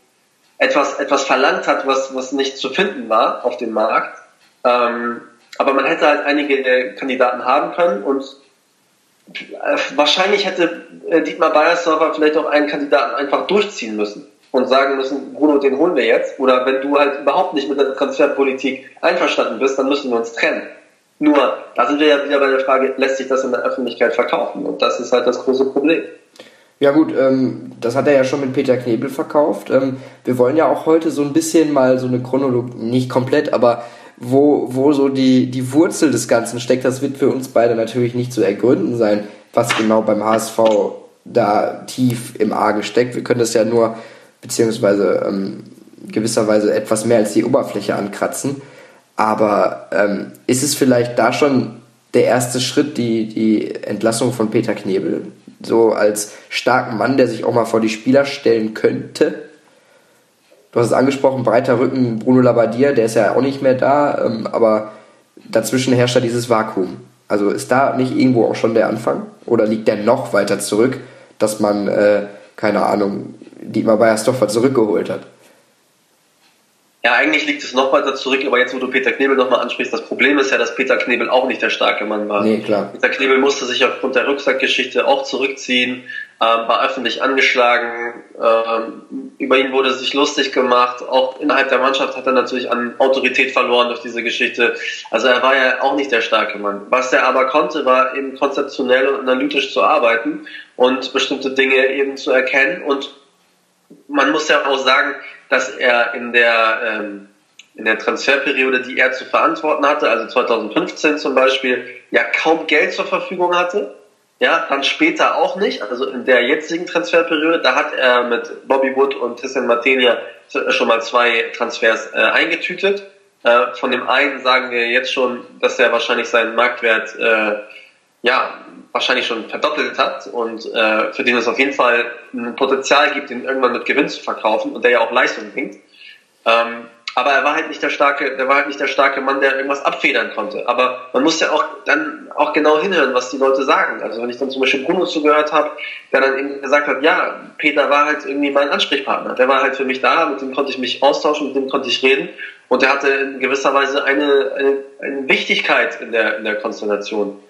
etwas, etwas verlangt hat, was, was nicht zu finden war auf dem Markt. Ähm, aber man hätte halt einige Kandidaten haben können und äh, wahrscheinlich hätte äh, Dietmar Beiersdorfer vielleicht auch einen Kandidaten einfach durchziehen müssen und sagen müssen, Bruno, den holen wir jetzt. Oder wenn du halt überhaupt nicht mit der Transferpolitik einverstanden bist, dann müssen wir uns trennen. Nur, da sind wir ja wieder bei der Frage, lässt sich das in der Öffentlichkeit verkaufen? Und das ist halt das große Problem. Ja gut, ähm, das hat er ja schon mit Peter Knebel verkauft. Ähm, wir wollen ja auch heute so ein bisschen mal so eine Chronologie, nicht komplett, aber wo, wo so die, die Wurzel des Ganzen steckt, das wird für uns beide natürlich nicht zu ergründen sein, was genau beim HSV da tief im Argen steckt. Wir können das ja nur beziehungsweise ähm, gewisserweise etwas mehr als die Oberfläche ankratzen. Aber ähm, ist es vielleicht da schon der erste Schritt, die, die Entlassung von Peter Knebel? So als starken Mann, der sich auch mal vor die Spieler stellen könnte? Du hast es angesprochen, breiter Rücken, Bruno Labbadia, der ist ja auch nicht mehr da, ähm, aber dazwischen herrscht da dieses Vakuum. Also ist da nicht irgendwo auch schon der Anfang? Oder liegt der noch weiter zurück, dass man, äh, keine Ahnung, Dietmar Beiersdorfer zurückgeholt hat? Ja, eigentlich liegt es noch weiter zurück, aber jetzt, wo du Peter Knebel nochmal ansprichst, das Problem ist ja, dass Peter Knebel auch nicht der starke Mann war. Nee, klar. Peter Knebel musste sich aufgrund der Rucksackgeschichte auch zurückziehen, ähm, war öffentlich angeschlagen, ähm, über ihn wurde sich lustig gemacht, auch innerhalb der Mannschaft hat er natürlich an Autorität verloren durch diese Geschichte. Also er war ja auch nicht der starke Mann. Was er aber konnte, war eben konzeptionell und analytisch zu arbeiten und bestimmte Dinge eben zu erkennen und man muss ja auch sagen, dass er in der, ähm, in der Transferperiode, die er zu verantworten hatte, also 2015 zum Beispiel, ja kaum Geld zur Verfügung hatte. Ja, dann später auch nicht. Also in der jetzigen Transferperiode, da hat er mit Bobby Wood und Tristan Martenia schon mal zwei Transfers äh, eingetütet. Äh, von dem einen sagen wir jetzt schon, dass er wahrscheinlich seinen Marktwert äh, ja wahrscheinlich schon verdoppelt hat und äh, für den es auf jeden Fall ein Potenzial gibt, den irgendwann mit Gewinn zu verkaufen und der ja auch Leistung bringt. Ähm, aber er war halt nicht der starke, der war halt nicht der starke Mann, der irgendwas abfedern konnte. Aber man muss ja auch dann auch genau hinhören, was die Leute sagen. Also wenn ich dann zum Beispiel Bruno zugehört habe, der dann eben gesagt hat, ja, Peter war halt irgendwie mein Ansprechpartner. Der war halt für mich da, mit dem konnte ich mich austauschen, mit dem konnte ich reden. Und der hatte in gewisser Weise eine, eine, eine Wichtigkeit in der, in der Konstellation.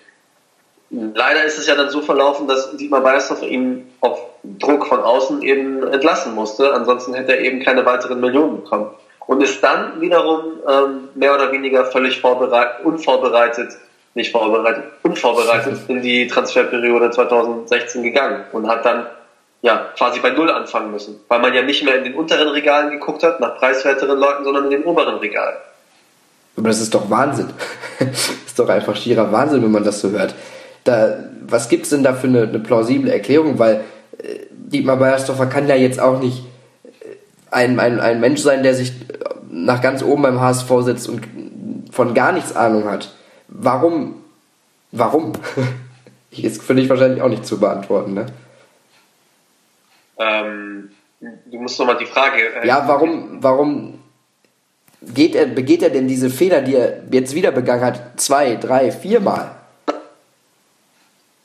Leider ist es ja dann so verlaufen, dass Dietmar Beiersdorf ihn auf Druck von außen eben entlassen musste. Ansonsten hätte er eben keine weiteren Millionen bekommen. Und ist dann wiederum ähm, mehr oder weniger völlig vorbereitet, unvorbereitet, nicht vorbereitet, unvorbereitet in die Transferperiode 2016 gegangen und hat dann ja quasi bei Null anfangen müssen, weil man ja nicht mehr in den unteren Regalen geguckt hat, nach preiswerteren Leuten, sondern in den oberen Regalen. Aber das ist doch Wahnsinn. das ist doch einfach schierer Wahnsinn, wenn man das so hört. Da, was gibt es denn da für eine, eine plausible Erklärung? Weil äh, Dietmar Beiersdorfer kann ja jetzt auch nicht äh, ein, ein, ein Mensch sein, der sich nach ganz oben beim HSV sitzt und von gar nichts Ahnung hat. Warum? Warum? ist für dich wahrscheinlich auch nicht zu beantworten, ne? Ähm, du musst doch mal die Frage. Äh, ja, warum, warum geht er, begeht er denn diese Fehler, die er jetzt wieder begangen hat, zwei, drei, viermal?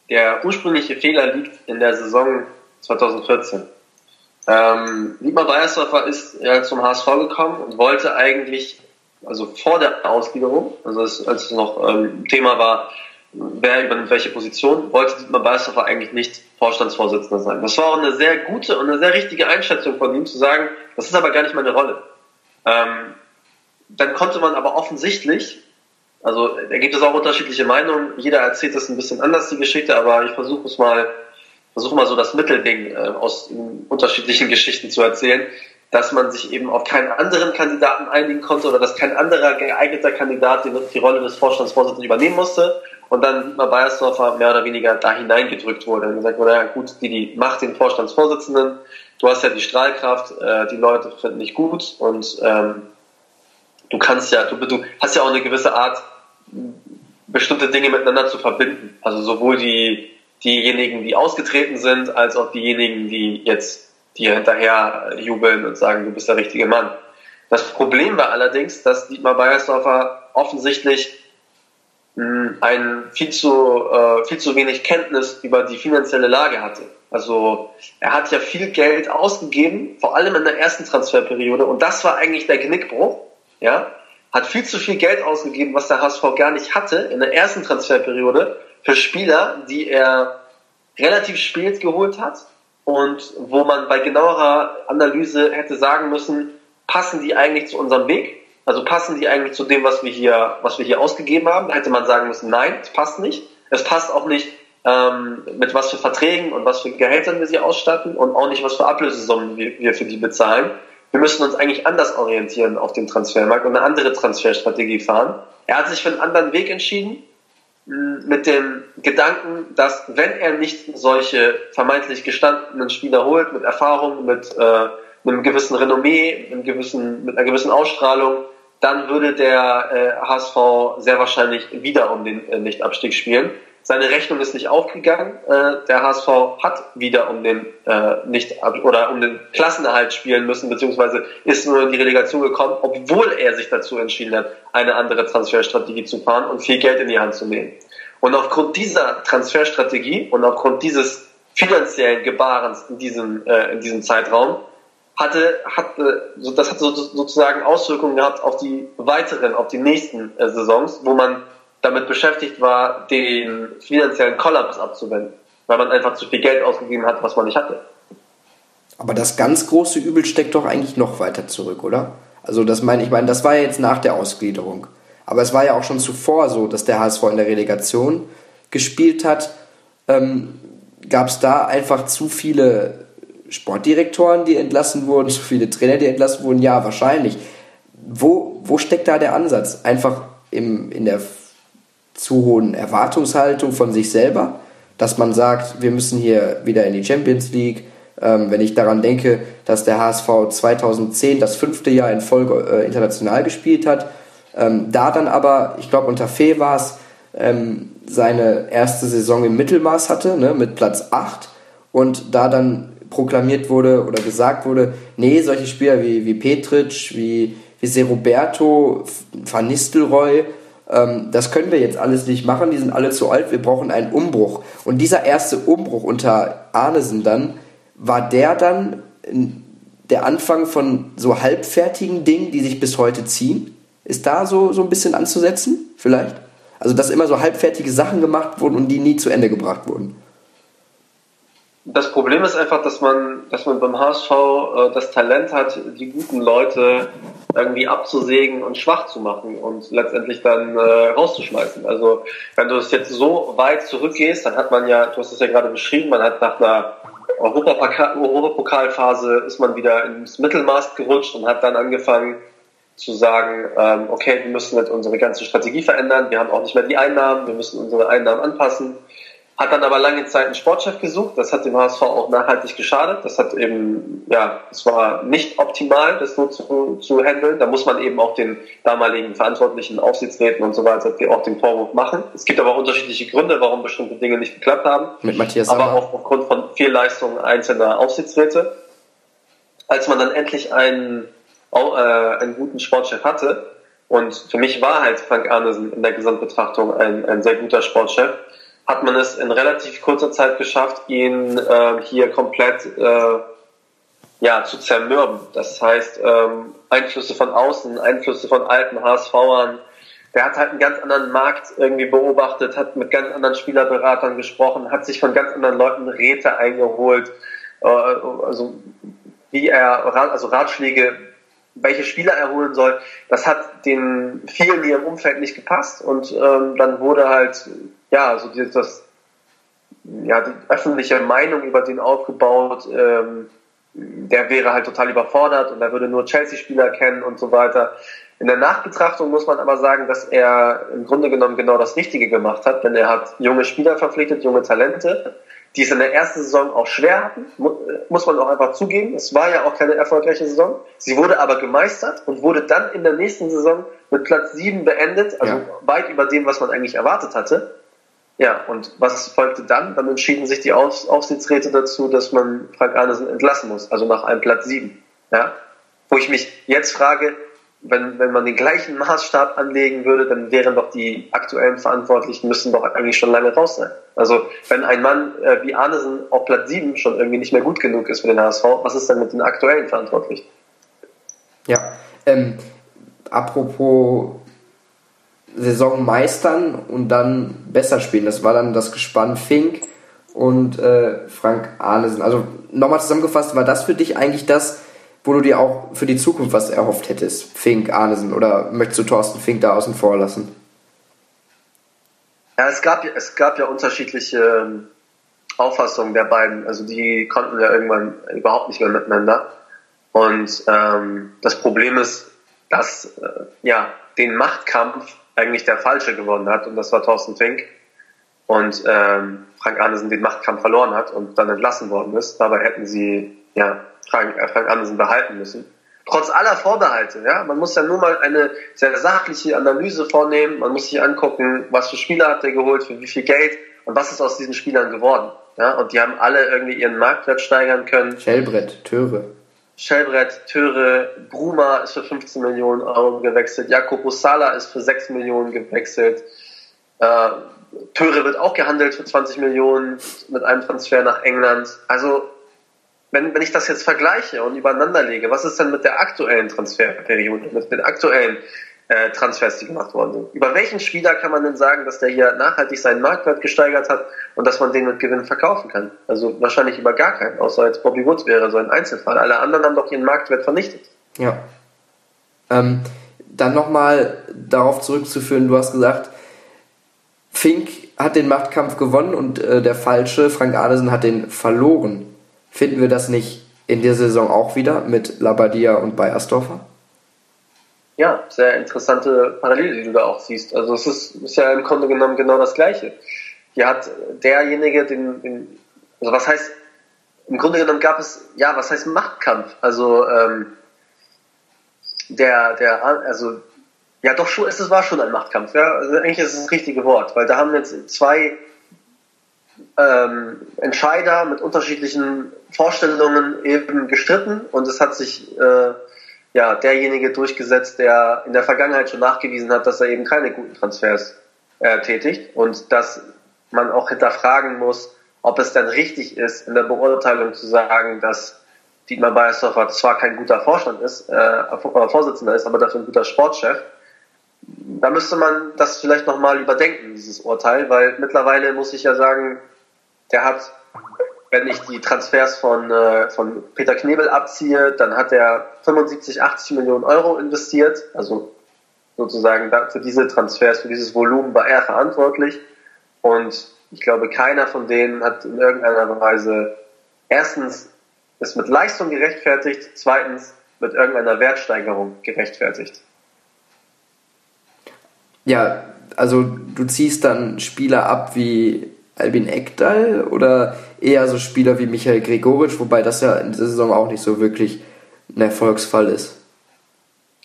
Der ursprüngliche Fehler liegt in der Saison 2014. Ähm, Dietmar Beiersdorfer ist ja zum HSV gekommen und wollte eigentlich, also vor der Ausgliederung, also als, als es noch ähm, Thema war, wer übernimmt welche Position, wollte Dietmar Beiersdorfer eigentlich nicht Vorstandsvorsitzender sein. Das war auch eine sehr gute und eine sehr richtige Einschätzung von ihm zu sagen, das ist aber gar nicht meine Rolle. Ähm, dann konnte man aber offensichtlich also da gibt es auch unterschiedliche Meinungen. Jeder erzählt es ein bisschen anders, die Geschichte, aber ich versuche es mal, versuche mal so das Mittelding äh, aus unterschiedlichen Geschichten zu erzählen, dass man sich eben auf keinen anderen Kandidaten einigen konnte oder dass kein anderer geeigneter Kandidat die, die Rolle des Vorstandsvorsitzenden übernehmen musste und dann mal Beiersdorfer mehr oder weniger da hineingedrückt wurde und gesagt wurde, ja gut, die, die macht den Vorstandsvorsitzenden, du hast ja die Strahlkraft, äh, die Leute finden dich gut und ähm, du kannst ja, du, du hast ja auch eine gewisse Art, bestimmte Dinge miteinander zu verbinden. Also sowohl die, diejenigen, die ausgetreten sind, als auch diejenigen, die jetzt dir hinterher jubeln und sagen, du bist der richtige Mann. Das Problem war allerdings, dass Dietmar Beiersdorfer offensichtlich hm, ein viel zu, äh, viel zu wenig Kenntnis über die finanzielle Lage hatte. Also er hat ja viel Geld ausgegeben, vor allem in der ersten Transferperiode und das war eigentlich der Genickbruch. Ja, hat viel zu viel Geld ausgegeben, was der HSV gar nicht hatte in der ersten Transferperiode für Spieler, die er relativ spät geholt hat und wo man bei genauerer Analyse hätte sagen müssen, passen die eigentlich zu unserem Weg? Also passen die eigentlich zu dem, was wir hier, was wir hier ausgegeben haben? Hätte man sagen müssen, nein, es passt nicht. Es passt auch nicht, ähm, mit was für Verträgen und was für Gehältern wir sie ausstatten und auch nicht, was für Ablösesummen wir, wir für die bezahlen wir müssen uns eigentlich anders orientieren auf dem Transfermarkt und eine andere Transferstrategie fahren. Er hat sich für einen anderen Weg entschieden, mit dem Gedanken, dass wenn er nicht solche vermeintlich gestandenen Spieler holt, mit Erfahrung, mit, äh, einem gewissen Renommee, mit, gewissen, mit einer gewissen Ausstrahlung, dann würde der äh, HSV sehr wahrscheinlich wieder um den äh, Nichtabstieg spielen. Seine Rechnung ist nicht aufgegangen. Äh, der HSV hat wieder um den äh, nicht oder um den Klassenerhalt spielen müssen, beziehungsweise ist nur in die Relegation gekommen, obwohl er sich dazu entschieden hat, eine andere Transferstrategie zu fahren und viel Geld in die Hand zu nehmen. Und aufgrund dieser Transferstrategie und aufgrund dieses finanziellen Gebarens in diesem, äh, in diesem Zeitraum hatte, hatte, das hat sozusagen Auswirkungen gehabt auf die weiteren, auf die nächsten äh, Saisons, wo man damit beschäftigt war, den finanziellen Kollaps abzuwenden, weil man einfach zu viel Geld ausgegeben hat, was man nicht hatte. Aber das ganz große Übel steckt doch eigentlich noch weiter zurück, oder? Also das meine ich meine, das war ja jetzt nach der Ausgliederung. Aber es war ja auch schon zuvor so, dass der HSV in der Relegation gespielt hat. Ähm, Gab es da einfach zu viele Sportdirektoren, die entlassen wurden, zu viele Trainer, die entlassen wurden? Ja, wahrscheinlich. Wo, wo steckt da der Ansatz? Einfach im, in der zu hohen Erwartungshaltung von sich selber, dass man sagt, wir müssen hier wieder in die Champions League. Ähm, wenn ich daran denke, dass der HSV 2010 das fünfte Jahr in Folge äh, international gespielt hat, ähm, da dann aber, ich glaube unter Fee war es, ähm, seine erste Saison im Mittelmaß hatte, ne, mit Platz 8 und da dann proklamiert wurde oder gesagt wurde, nee, solche Spieler wie, wie Petric, wie, wie Seroberto, Van Nistelrooy, ähm, das können wir jetzt alles nicht machen, die sind alle zu alt, wir brauchen einen Umbruch. Und dieser erste Umbruch unter Arnesen dann, war der dann der Anfang von so halbfertigen Dingen, die sich bis heute ziehen? Ist da so, so ein bisschen anzusetzen, vielleicht? Also, dass immer so halbfertige Sachen gemacht wurden und die nie zu Ende gebracht wurden. Das Problem ist einfach, dass man, dass man beim HSV äh, das Talent hat, die guten Leute irgendwie abzusägen und schwach zu machen und letztendlich dann äh, rauszuschmeißen. Also wenn du es jetzt so weit zurückgehst, dann hat man ja, du hast es ja gerade beschrieben, man hat nach einer Europapokalphase ist man wieder ins Mittelmaß gerutscht und hat dann angefangen zu sagen, ähm, okay, wir müssen jetzt unsere ganze Strategie verändern, wir haben auch nicht mehr die Einnahmen, wir müssen unsere Einnahmen anpassen hat dann aber lange Zeit einen Sportchef gesucht. Das hat dem HSV auch nachhaltig geschadet. Das hat eben, ja, es war nicht optimal, das so zu, zu handeln. Da muss man eben auch den damaligen verantwortlichen Aufsichtsräten und so weiter auch den Vorwurf machen. Es gibt aber unterschiedliche Gründe, warum bestimmte Dinge nicht geklappt haben. Mit Matthias Aber auch aufgrund von Fehlleistungen einzelner Aufsichtsräte. Als man dann endlich einen, äh, einen guten Sportchef hatte, und für mich war halt Frank Arnesen in der Gesamtbetrachtung ein, ein sehr guter Sportchef, hat man es in relativ kurzer Zeit geschafft, ihn äh, hier komplett äh, ja, zu zermürben. Das heißt, ähm, Einflüsse von außen, Einflüsse von alten HSVern. Der hat halt einen ganz anderen Markt irgendwie beobachtet, hat mit ganz anderen Spielerberatern gesprochen, hat sich von ganz anderen Leuten Räte eingeholt, äh, also wie er, also Ratschläge, welche Spieler er holen soll. Das hat den vielen hier im Umfeld nicht gepasst und ähm, dann wurde halt ja, also das, ja, die öffentliche Meinung über den aufgebaut, ähm, der wäre halt total überfordert und er würde nur Chelsea-Spieler kennen und so weiter. In der Nachbetrachtung muss man aber sagen, dass er im Grunde genommen genau das Richtige gemacht hat, denn er hat junge Spieler verpflichtet, junge Talente, die es in der ersten Saison auch schwer hatten, muss man auch einfach zugeben. Es war ja auch keine erfolgreiche Saison. Sie wurde aber gemeistert und wurde dann in der nächsten Saison mit Platz 7 beendet, also ja. weit über dem, was man eigentlich erwartet hatte. Ja, und was folgte dann? Dann entschieden sich die Aufsichtsräte dazu, dass man Frank Arnesen entlassen muss, also nach einem Platz sieben. Ja? Wo ich mich jetzt frage, wenn, wenn man den gleichen Maßstab anlegen würde, dann wären doch die aktuellen Verantwortlichen müssen doch eigentlich schon lange raus sein. Also wenn ein Mann äh, wie Arnesen auf Platz sieben schon irgendwie nicht mehr gut genug ist für den HSV, was ist denn mit den aktuellen Verantwortlichen? Ja, ähm, apropos Saison meistern und dann besser spielen. Das war dann das Gespann Fink und äh, Frank Arnesen. Also nochmal zusammengefasst, war das für dich eigentlich das, wo du dir auch für die Zukunft was erhofft hättest? Fink, Arnesen oder möchtest du Thorsten Fink da außen vor lassen? Ja, es gab, es gab ja unterschiedliche ähm, Auffassungen der beiden. Also die konnten ja irgendwann überhaupt nicht mehr miteinander. Und ähm, das Problem ist, dass äh, ja den Machtkampf eigentlich der Falsche gewonnen hat und das war Thorsten Fink und ähm, Frank Andersen den Machtkampf verloren hat und dann entlassen worden ist. Dabei hätten sie ja Frank, äh, Frank Andersen behalten müssen. Trotz aller Vorbehalte, ja, man muss ja nur mal eine sehr sachliche Analyse vornehmen. Man muss sich angucken, was für Spieler hat er geholt, für wie viel Geld und was ist aus diesen Spielern geworden. Ja, und die haben alle irgendwie ihren Marktwert steigern können. Schellbrett, Töre. Schellbrett, Töre, Bruma ist für 15 Millionen Euro gewechselt, Jakobo Sala ist für 6 Millionen gewechselt. Äh, Töre wird auch gehandelt für 20 Millionen mit einem Transfer nach England. Also, wenn, wenn ich das jetzt vergleiche und übereinander lege, was ist denn mit der aktuellen Transferperiode, mit den aktuellen äh, Transfers, die gemacht worden sind? Über welchen Spieler kann man denn sagen, dass der hier nachhaltig seinen Marktwert gesteigert hat und dass man den mit Gewinn verkaufen kann? Also wahrscheinlich über gar keinen, außer jetzt Bobby Woods wäre so ein Einzelfall. Alle anderen haben doch ihren Marktwert vernichtet. Ja. Ähm, dann nochmal darauf zurückzuführen, du hast gesagt, Fink hat den Machtkampf gewonnen und äh, der falsche, Frank Adelsen, hat den verloren. Finden wir das nicht in der Saison auch wieder mit Labadia und Bayersdorfer? Ja, sehr interessante Parallele, die du da auch siehst. Also es ist, ist ja im Grunde genommen genau das Gleiche. Hier hat derjenige den, den also was heißt, im Grunde genommen gab es, ja, was heißt Machtkampf? Also ähm, der, der, also ja, doch schon, es war schon ein Machtkampf. Ja, also eigentlich ist es das richtige Wort, weil da haben jetzt zwei ähm, Entscheider mit unterschiedlichen Vorstellungen eben gestritten und es hat sich äh, ja derjenige durchgesetzt, der in der Vergangenheit schon nachgewiesen hat, dass er eben keine guten Transfers äh, tätigt und dass man auch hinterfragen muss, ob es dann richtig ist, in der Beurteilung zu sagen, dass Dietmar Beiersdorfer zwar kein guter Vorstand ist, äh, Vorsitzender ist, aber dafür ein guter Sportchef. Da müsste man das vielleicht nochmal überdenken, dieses Urteil, weil mittlerweile muss ich ja sagen, der hat, wenn ich die Transfers von, äh, von Peter Knebel abziehe, dann hat er 75, 80 Millionen Euro investiert, also sozusagen für diese Transfers, für dieses Volumen war er verantwortlich und ich glaube, keiner von denen hat in irgendeiner Weise erstens ist mit Leistung gerechtfertigt, zweitens mit irgendeiner Wertsteigerung gerechtfertigt. Ja, also du ziehst dann Spieler ab wie Albin Ekdal oder eher so Spieler wie Michael Gregoritsch, wobei das ja in dieser Saison auch nicht so wirklich ein Erfolgsfall ist.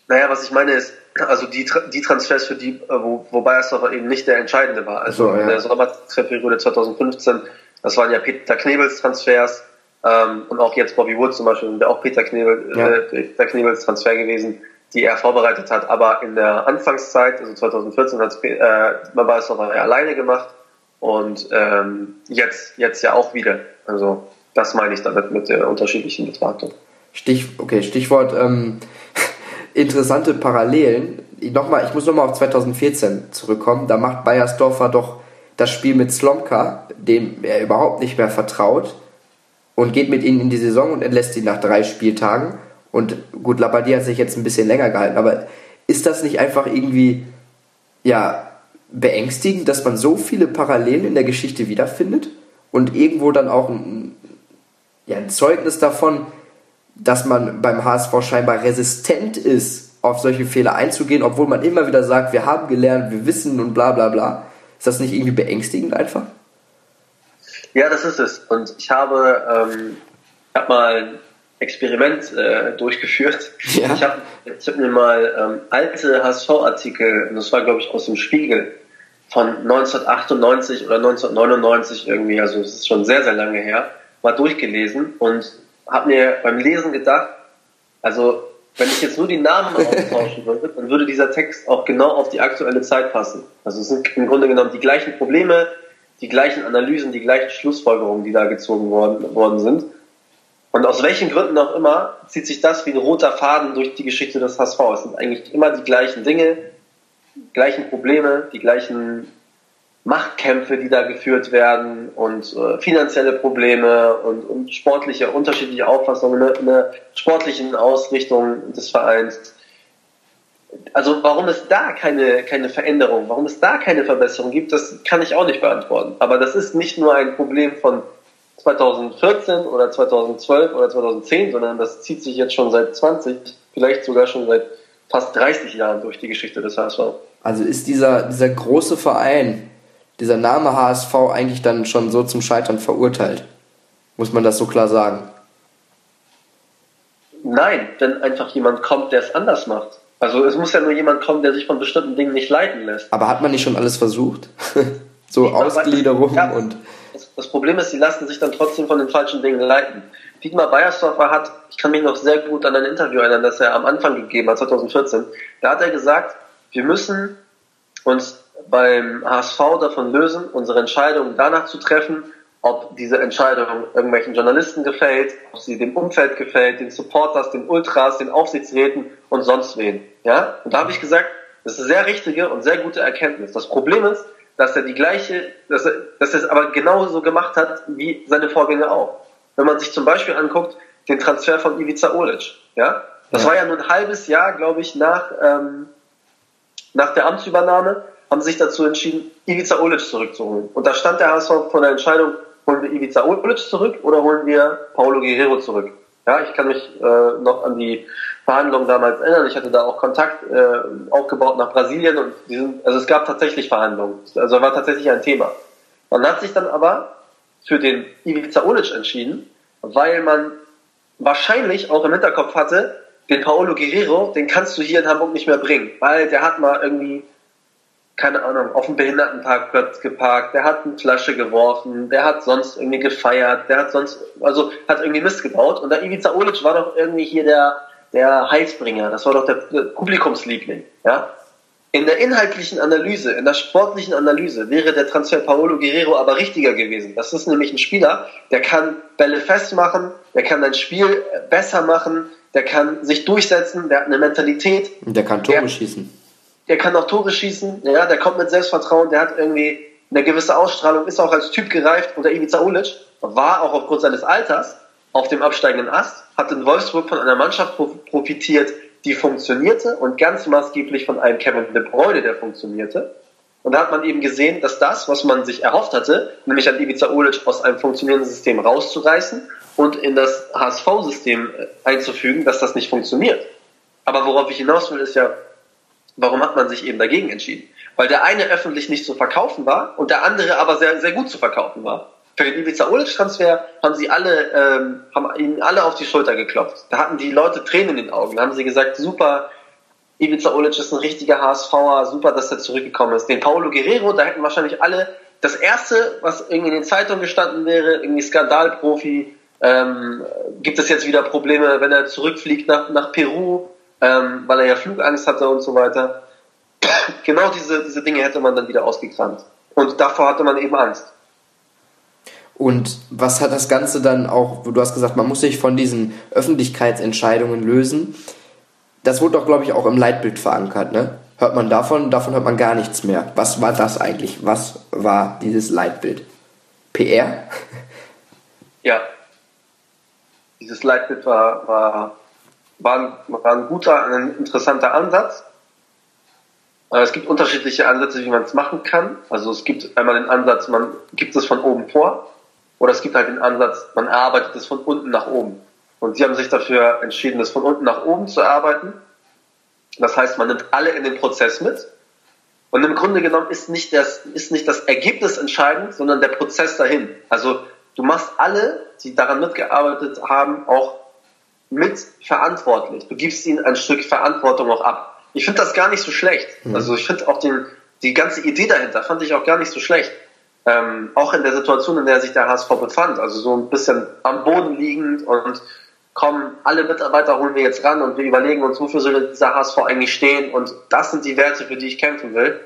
Naja, was ich meine ist, also die, die Transfers, für die, äh, wo, wobei es aber eben nicht der entscheidende war. Also so, ja. in der Sommertransferperiode 2015, das waren ja Peter Knebels Transfers, ähm, und auch jetzt Bobby Wood zum Beispiel, der auch Peter, Knebel, ja. äh, Peter Knebels Transfer gewesen, die er vorbereitet hat. Aber in der Anfangszeit, also 2014, hat es äh, Babasova ja alleine gemacht und ähm, jetzt, jetzt ja auch wieder. Also das meine ich damit mit der unterschiedlichen Betrachtung. Stich, okay, Stichwort ähm, interessante Parallelen. Nochmal, ich muss nochmal auf 2014 zurückkommen. Da macht Bayersdorfer doch das Spiel mit Slomka, dem er überhaupt nicht mehr vertraut und geht mit ihnen in die Saison und entlässt sie nach drei Spieltagen. Und gut, Labadie hat sich jetzt ein bisschen länger gehalten, aber ist das nicht einfach irgendwie, ja, beängstigend, dass man so viele Parallelen in der Geschichte wiederfindet und irgendwo dann auch ein, ja, ein Zeugnis davon, dass man beim HSV scheinbar resistent ist, auf solche Fehler einzugehen, obwohl man immer wieder sagt, wir haben gelernt, wir wissen und bla bla bla. Ist das nicht irgendwie beängstigend einfach? Ja, das ist es. Und ich habe, ähm, hab mal ein Experiment äh, durchgeführt. Ja. Ich habe hab mir mal ähm, alte HSV-Artikel, das war glaube ich aus dem Spiegel, von 1998 oder 1999 irgendwie, also es ist schon sehr, sehr lange her, mal durchgelesen und habe mir beim Lesen gedacht, also wenn ich jetzt nur die Namen austauschen würde, dann würde dieser Text auch genau auf die aktuelle Zeit passen. Also es sind im Grunde genommen die gleichen Probleme, die gleichen Analysen, die gleichen Schlussfolgerungen, die da gezogen worden, worden sind. Und aus welchen Gründen auch immer zieht sich das wie ein roter Faden durch die Geschichte des HSV. Es sind eigentlich immer die gleichen Dinge, gleichen Probleme, die gleichen Machtkämpfe, die da geführt werden und äh, finanzielle Probleme und, und sportliche, unterschiedliche Auffassungen in der sportlichen Ausrichtung des Vereins also warum es da keine, keine Veränderung, warum es da keine Verbesserung gibt, das kann ich auch nicht beantworten. Aber das ist nicht nur ein Problem von 2014 oder 2012 oder 2010, sondern das zieht sich jetzt schon seit 20, vielleicht sogar schon seit fast 30 Jahren durch die Geschichte des HSV. Also ist dieser, dieser große Verein, dieser Name HSV eigentlich dann schon so zum Scheitern verurteilt? Muss man das so klar sagen? Nein, wenn einfach jemand kommt, der es anders macht. Also es muss ja nur jemand kommen, der sich von bestimmten Dingen nicht leiten lässt. Aber hat man nicht schon alles versucht? so Ausgliederung ja, und. Das, Problem ist, sie lassen sich dann trotzdem von den falschen Dingen leiten. Dietmar Beiersdorfer hat, ich kann mich noch sehr gut an ein Interview erinnern, das er am Anfang gegeben hat, 2014. Da hat er gesagt, wir müssen uns beim HSV davon lösen, unsere Entscheidungen danach zu treffen, ob diese Entscheidung irgendwelchen Journalisten gefällt, ob sie dem Umfeld gefällt, den Supporters, den Ultras, den Aufsichtsräten und sonst wen. Ja? Und da habe ich gesagt, das ist eine sehr richtige und sehr gute Erkenntnis. Das Problem ist, dass er die gleiche, dass er, dass er es aber genauso gemacht hat wie seine Vorgänger auch. Wenn man sich zum Beispiel anguckt, den Transfer von Ivica Olic, ja, das ja. war ja nur ein halbes Jahr, glaube ich, nach, ähm, nach der Amtsübernahme, haben sie sich dazu entschieden, Ivica Olic zurückzuholen. Und da stand der HSV vor der Entscheidung, holen wir Ivica Olic zurück oder holen wir Paulo Guerrero zurück? Ja, ich kann mich äh, noch an die Verhandlungen damals erinnern. Ich hatte da auch Kontakt äh, aufgebaut nach Brasilien und diesen, also es gab tatsächlich Verhandlungen. Also war tatsächlich ein Thema. Man hat sich dann aber für den Ivica Olic entschieden, weil man wahrscheinlich auch im Hinterkopf hatte, den Paolo Guerrero, den kannst du hier in Hamburg nicht mehr bringen, weil der hat mal irgendwie keine Ahnung, auf dem Behindertenparkplatz geparkt, der hat eine Flasche geworfen, der hat sonst irgendwie gefeiert, der hat sonst, also hat irgendwie Mist gebaut. Und der Ivica Olic war doch irgendwie hier der, der Heilsbringer, das war doch der, Publikumsliebling, ja. In der inhaltlichen Analyse, in der sportlichen Analyse wäre der Transfer Paolo Guerrero aber richtiger gewesen. Das ist nämlich ein Spieler, der kann Bälle festmachen, der kann ein Spiel besser machen, der kann sich durchsetzen, der hat eine Mentalität. Der kann Tore der, schießen der kann auch Tore schießen, ja, der kommt mit Selbstvertrauen, der hat irgendwie eine gewisse Ausstrahlung, ist auch als Typ gereift und der Ivica Ulic war auch aufgrund seines Alters auf dem absteigenden Ast, hat in Wolfsburg von einer Mannschaft profitiert, die funktionierte und ganz maßgeblich von einem Kevin De Bruyne, der funktionierte. Und da hat man eben gesehen, dass das, was man sich erhofft hatte, nämlich an Ivica Ulic aus einem funktionierenden System rauszureißen und in das HSV-System äh, einzufügen, dass das nicht funktioniert. Aber worauf ich hinaus will, ist ja, Warum hat man sich eben dagegen entschieden? Weil der eine öffentlich nicht zu verkaufen war und der andere aber sehr, sehr gut zu verkaufen war. Für den Ivica Olic Transfer haben sie alle, ähm, haben ihnen alle auf die Schulter geklopft. Da hatten die Leute Tränen in den Augen. Da haben sie gesagt, super, Ivica Olic ist ein richtiger HSVer, super, dass er zurückgekommen ist. Den Paulo Guerrero, da hätten wahrscheinlich alle das erste, was irgendwie in den Zeitungen gestanden wäre, irgendwie Skandalprofi, ähm, gibt es jetzt wieder Probleme, wenn er zurückfliegt nach, nach Peru, ähm, weil er ja Flugangst hatte und so weiter. genau diese, diese Dinge hätte man dann wieder ausgekramt. Und davor hatte man eben Angst. Und was hat das Ganze dann auch, du hast gesagt, man muss sich von diesen Öffentlichkeitsentscheidungen lösen. Das wurde doch, glaube ich, auch im Leitbild verankert, ne? Hört man davon, davon hört man gar nichts mehr. Was war das eigentlich? Was war dieses Leitbild? PR? Ja. Dieses Leitbild war, war war ein, war ein guter, ein interessanter Ansatz. Es gibt unterschiedliche Ansätze, wie man es machen kann. Also es gibt einmal den Ansatz, man gibt es von oben vor, oder es gibt halt den Ansatz, man arbeitet es von unten nach oben. Und sie haben sich dafür entschieden, es von unten nach oben zu arbeiten. Das heißt, man nimmt alle in den Prozess mit. Und im Grunde genommen ist nicht das, ist nicht das Ergebnis entscheidend, sondern der Prozess dahin. Also du machst alle, die daran mitgearbeitet haben, auch mit verantwortlich. Du gibst ihnen ein Stück Verantwortung auch ab. Ich finde das gar nicht so schlecht. Mhm. Also ich finde auch den, die ganze Idee dahinter fand ich auch gar nicht so schlecht. Ähm, auch in der Situation, in der sich der HSV befand. Also so ein bisschen am Boden liegend und kommen, alle Mitarbeiter holen wir jetzt ran und wir überlegen uns, wofür soll dieser HSV eigentlich stehen und das sind die Werte, für die ich kämpfen will.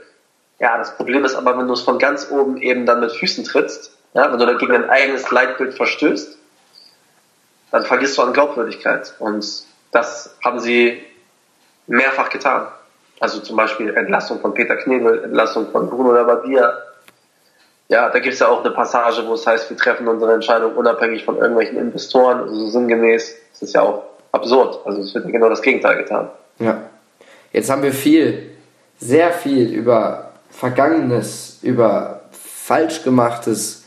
Ja, das Problem ist aber, wenn du es von ganz oben eben dann mit Füßen trittst, ja, wenn du dann gegen dein eigenes Leitbild verstößt, dann vergisst du an Glaubwürdigkeit. Und das haben sie mehrfach getan. Also zum Beispiel Entlassung von Peter Knebel, Entlassung von Bruno Labbadia. Ja, da gibt es ja auch eine Passage, wo es heißt, wir treffen unsere Entscheidung unabhängig von irgendwelchen Investoren, also so sinngemäß. Das ist ja auch absurd. Also es wird genau das Gegenteil getan. Ja. Jetzt haben wir viel, sehr viel über Vergangenes, über Falschgemachtes,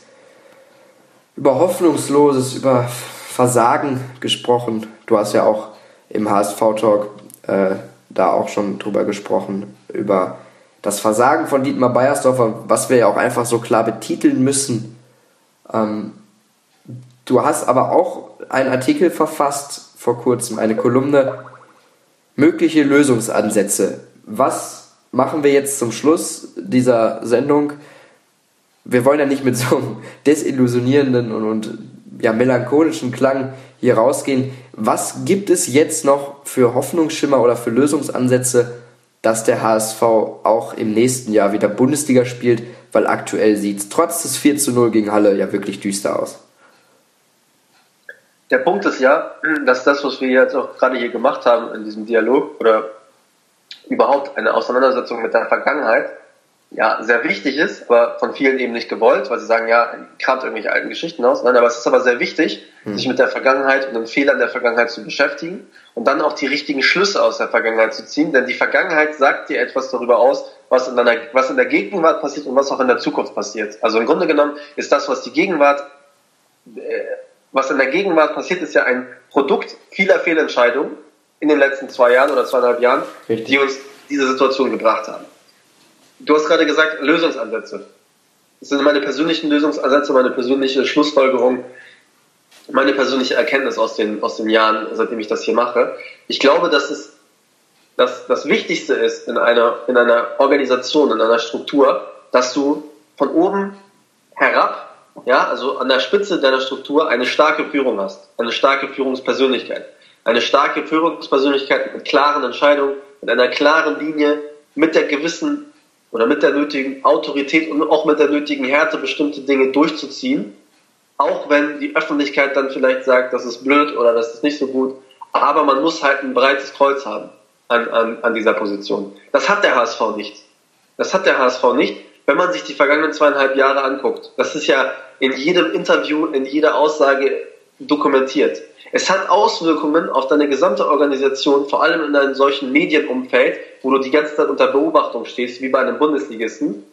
über Hoffnungsloses, über Versagen gesprochen. Du hast ja auch im HSV-Talk äh, da auch schon drüber gesprochen, über das Versagen von Dietmar Beiersdorfer, was wir ja auch einfach so klar betiteln müssen. Ähm, du hast aber auch einen Artikel verfasst vor kurzem, eine Kolumne, mögliche Lösungsansätze. Was machen wir jetzt zum Schluss dieser Sendung? Wir wollen ja nicht mit so einem desillusionierenden und, und ja, melancholischen Klang hier rausgehen. Was gibt es jetzt noch für Hoffnungsschimmer oder für Lösungsansätze, dass der HSV auch im nächsten Jahr wieder Bundesliga spielt, weil aktuell sieht es trotz des 4 zu 0 gegen Halle ja wirklich düster aus. Der Punkt ist ja, dass das, was wir jetzt auch gerade hier gemacht haben in diesem Dialog oder überhaupt eine Auseinandersetzung mit der Vergangenheit, ja, sehr wichtig ist, aber von vielen eben nicht gewollt, weil sie sagen, ja, kramt irgendwelche alten Geschichten aus. Nein, aber es ist aber sehr wichtig, hm. sich mit der Vergangenheit und den Fehlern der Vergangenheit zu beschäftigen und dann auch die richtigen Schlüsse aus der Vergangenheit zu ziehen, denn die Vergangenheit sagt dir etwas darüber aus, was in, deiner, was in der Gegenwart passiert und was auch in der Zukunft passiert. Also im Grunde genommen ist das, was die Gegenwart, äh, was in der Gegenwart passiert, ist ja ein Produkt vieler Fehlentscheidungen in den letzten zwei Jahren oder zweieinhalb Jahren, Richtig. die uns diese Situation gebracht haben. Du hast gerade gesagt, Lösungsansätze. Das sind meine persönlichen Lösungsansätze, meine persönliche Schlussfolgerung, meine persönliche Erkenntnis aus den, aus den Jahren, seitdem ich das hier mache. Ich glaube, dass es dass das Wichtigste ist in einer, in einer Organisation, in einer Struktur, dass du von oben herab, ja, also an der Spitze deiner Struktur eine starke Führung hast, eine starke Führungspersönlichkeit. Eine starke Führungspersönlichkeit mit klaren Entscheidungen, mit einer klaren Linie, mit der gewissen oder mit der nötigen Autorität und auch mit der nötigen Härte bestimmte Dinge durchzuziehen, auch wenn die Öffentlichkeit dann vielleicht sagt, das ist blöd oder das ist nicht so gut, aber man muss halt ein breites Kreuz haben an, an, an dieser Position. Das hat der HSV nicht. Das hat der HSV nicht, wenn man sich die vergangenen zweieinhalb Jahre anguckt. Das ist ja in jedem Interview, in jeder Aussage dokumentiert. Es hat Auswirkungen auf deine gesamte Organisation, vor allem in einem solchen Medienumfeld, wo du die ganze Zeit unter Beobachtung stehst, wie bei einem Bundesligisten.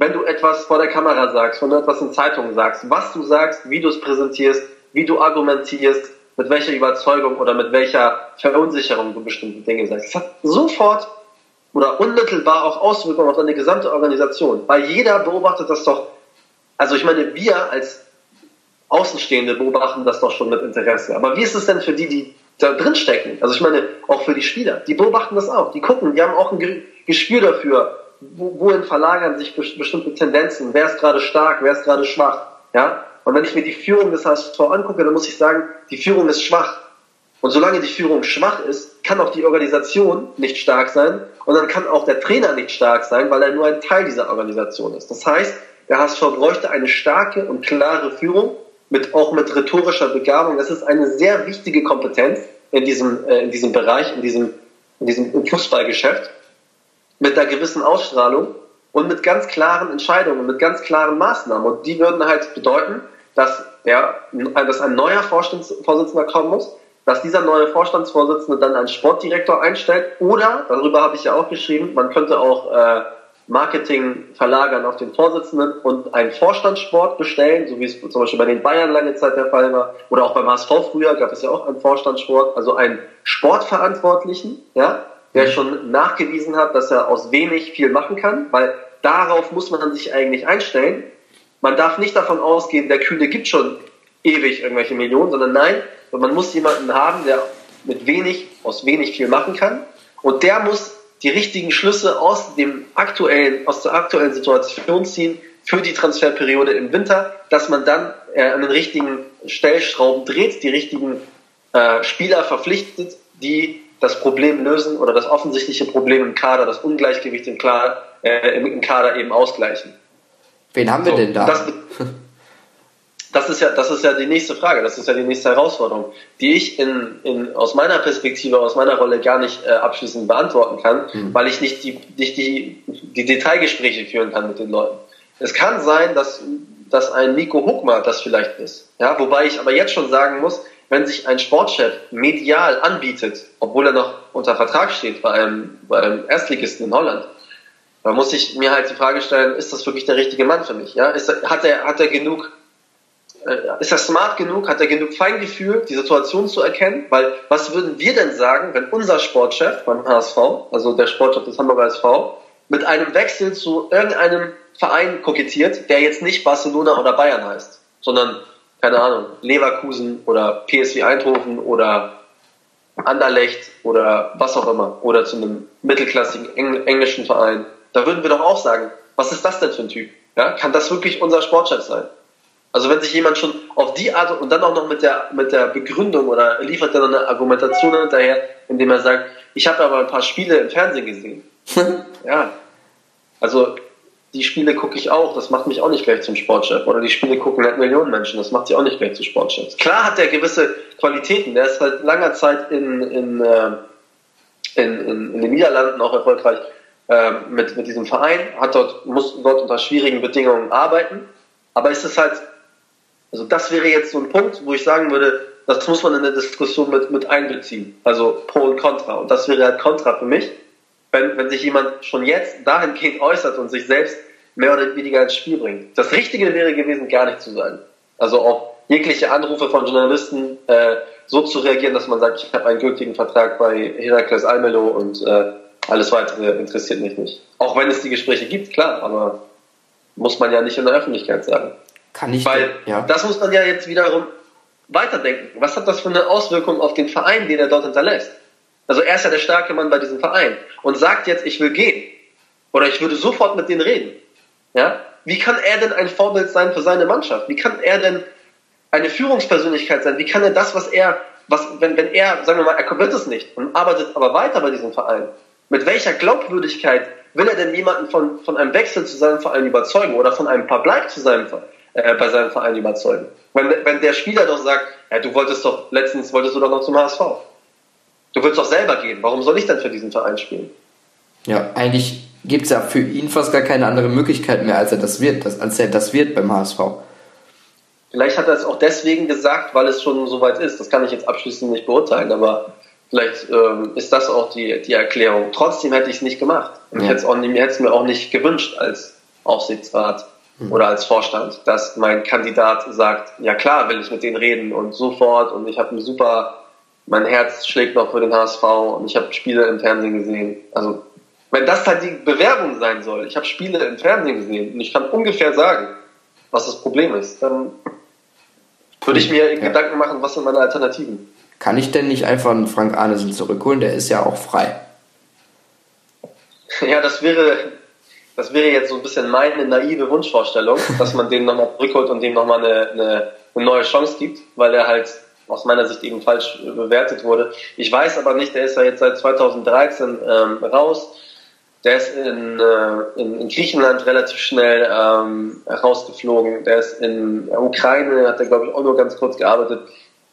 Wenn du etwas vor der Kamera sagst, wenn du etwas in Zeitungen sagst, was du sagst, wie du es präsentierst, wie du argumentierst, mit welcher Überzeugung oder mit welcher Verunsicherung du bestimmte Dinge sagst. Es hat sofort oder unmittelbar auch Auswirkungen auf deine gesamte Organisation, weil jeder beobachtet das doch. Also ich meine, wir als Außenstehende beobachten das doch schon mit Interesse. Aber wie ist es denn für die, die da drin stecken? Also ich meine, auch für die Spieler, die beobachten das auch. Die gucken, die haben auch ein Gespür dafür, wohin verlagern sich bestimmte Tendenzen, wer ist gerade stark, wer ist gerade schwach. Ja? Und wenn ich mir die Führung des HSV angucke, dann muss ich sagen, die Führung ist schwach. Und solange die Führung schwach ist, kann auch die Organisation nicht stark sein und dann kann auch der Trainer nicht stark sein, weil er nur ein Teil dieser Organisation ist. Das heißt, der HSV bräuchte eine starke und klare Führung, mit, auch mit rhetorischer Begabung. Das ist eine sehr wichtige Kompetenz in diesem, äh, in diesem Bereich, in diesem, in diesem Fußballgeschäft. Mit einer gewissen Ausstrahlung und mit ganz klaren Entscheidungen, mit ganz klaren Maßnahmen. Und die würden halt bedeuten, dass, der, dass ein neuer Vorstandsvorsitzender kommen muss, dass dieser neue Vorstandsvorsitzende dann einen Sportdirektor einstellt. Oder, darüber habe ich ja auch geschrieben, man könnte auch äh, Marketing verlagern auf den Vorsitzenden und einen Vorstandssport bestellen, so wie es zum Beispiel bei den Bayern lange Zeit der Fall war, oder auch beim HSV früher gab es ja auch einen Vorstandssport, also einen Sportverantwortlichen, ja, der schon nachgewiesen hat, dass er aus wenig viel machen kann, weil darauf muss man sich eigentlich einstellen. Man darf nicht davon ausgehen, der Kühne gibt schon ewig irgendwelche Millionen, sondern nein, man muss jemanden haben, der mit wenig, aus wenig viel machen kann und der muss die richtigen Schlüsse aus dem aktuellen, aus der aktuellen Situation ziehen für die Transferperiode im Winter, dass man dann äh, an den richtigen Stellschrauben dreht, die richtigen äh, Spieler verpflichtet, die das Problem lösen oder das offensichtliche Problem im Kader, das Ungleichgewicht im, Klar, äh, im Kader eben ausgleichen. Wen haben wir so, denn da? Das, das ist ja, das ist ja die nächste Frage, das ist ja die nächste Herausforderung, die ich in, in, aus meiner Perspektive, aus meiner Rolle gar nicht äh, abschließend beantworten kann, mhm. weil ich nicht die, nicht die, die Detailgespräche führen kann mit den Leuten. Es kann sein, dass, dass ein Nico Huckmer das vielleicht ist. Ja, wobei ich aber jetzt schon sagen muss, wenn sich ein Sportchef medial anbietet, obwohl er noch unter Vertrag steht bei einem, bei einem Erstligisten in Holland, dann muss ich mir halt die Frage stellen, ist das wirklich der richtige Mann für mich? Ja, ist hat er, hat er genug äh, ist er smart genug, hat er genug Feingefühl, die Situation zu erkennen? Weil was würden wir denn sagen, wenn unser Sportchef beim HSV, also der Sportchef des Hamburger SV, mit einem Wechsel zu irgendeinem Verein kokettiert, der jetzt nicht Barcelona oder Bayern heißt, sondern, keine Ahnung, Leverkusen oder PSV Eindhoven oder Anderlecht oder was auch immer, oder zu einem mittelklassigen englischen Verein, da würden wir doch auch sagen, was ist das denn für ein Typ? Ja, kann das wirklich unser Sportchef sein? Also wenn sich jemand schon auf die Art und dann auch noch mit der, mit der Begründung oder liefert dann eine Argumentation hinterher, indem er sagt, ich habe aber ein paar Spiele im Fernsehen gesehen. ja. Also die Spiele gucke ich auch, das macht mich auch nicht gleich zum Sportchef. Oder die Spiele gucken halt Millionen Menschen, das macht sie auch nicht gleich zu Sportchefs. Klar hat der gewisse Qualitäten, der ist seit langer Zeit in, in, äh, in, in, in den Niederlanden auch erfolgreich äh, mit, mit diesem Verein, hat dort, muss dort unter schwierigen Bedingungen arbeiten. Aber ist es halt, also das wäre jetzt so ein Punkt, wo ich sagen würde, das muss man in der Diskussion mit, mit einbeziehen. Also Pro und Contra. Und das wäre halt Contra für mich wenn, wenn sich jemand schon jetzt dahingehend äußert und sich selbst mehr oder weniger ins Spiel bringt. Das Richtige wäre gewesen, gar nicht zu sein. Also auf jegliche Anrufe von Journalisten äh, so zu reagieren, dass man sagt, ich habe einen gültigen Vertrag bei Herakles Almelo und äh, alles weitere interessiert mich nicht. Auch wenn es die Gespräche gibt, klar, aber muss man ja nicht in der Öffentlichkeit sagen. Kann ich. Weil ja. das muss man ja jetzt wiederum weiterdenken. Was hat das für eine Auswirkung auf den Verein, den er dort hinterlässt? Also er ist ja der starke Mann bei diesem Verein und sagt jetzt, ich will gehen. Oder ich würde sofort mit denen reden. Ja? Wie kann er denn ein Vorbild sein für seine Mannschaft? Wie kann er denn eine Führungspersönlichkeit sein? Wie kann er das, was er, was, wenn, wenn er, sagen wir mal, er wird es nicht und arbeitet aber weiter bei diesem Verein, mit welcher Glaubwürdigkeit will er denn jemanden von, von einem Wechsel zu seinem Verein überzeugen oder von einem Verbleib zu seinem, äh, bei seinem Verein überzeugen? Wenn, wenn der Spieler doch sagt, ja, du wolltest doch, letztens wolltest du doch noch zum HSV. Du willst doch selber gehen. Warum soll ich dann für diesen Verein spielen? Ja, eigentlich gibt es ja für ihn fast gar keine andere Möglichkeit mehr, als er das wird, als er das wird beim HSV. Vielleicht hat er es auch deswegen gesagt, weil es schon so weit ist. Das kann ich jetzt abschließend nicht beurteilen, aber vielleicht ähm, ist das auch die, die Erklärung. Trotzdem hätte ich es nicht gemacht. Und ja. ich hätte es mir auch nicht gewünscht als Aufsichtsrat mhm. oder als Vorstand, dass mein Kandidat sagt, ja klar, will ich mit denen reden und sofort und ich habe einen super mein Herz schlägt noch für den HSV und ich habe Spiele im Fernsehen gesehen. Also, wenn das halt die Bewerbung sein soll, ich habe Spiele im Fernsehen gesehen und ich kann ungefähr sagen, was das Problem ist, dann würde ich mir ja. Gedanken machen, was sind meine Alternativen. Kann ich denn nicht einfach einen Frank Arnesen zurückholen? Der ist ja auch frei. Ja, das wäre, das wäre jetzt so ein bisschen meine naive Wunschvorstellung, dass man den nochmal zurückholt und dem nochmal eine, eine, eine neue Chance gibt, weil er halt aus meiner Sicht eben falsch bewertet wurde. Ich weiß aber nicht, der ist ja jetzt seit 2013 ähm, raus. Der ist in, äh, in, in, Griechenland relativ schnell ähm, rausgeflogen. Der ist in der Ukraine, hat er glaube ich auch nur ganz kurz gearbeitet.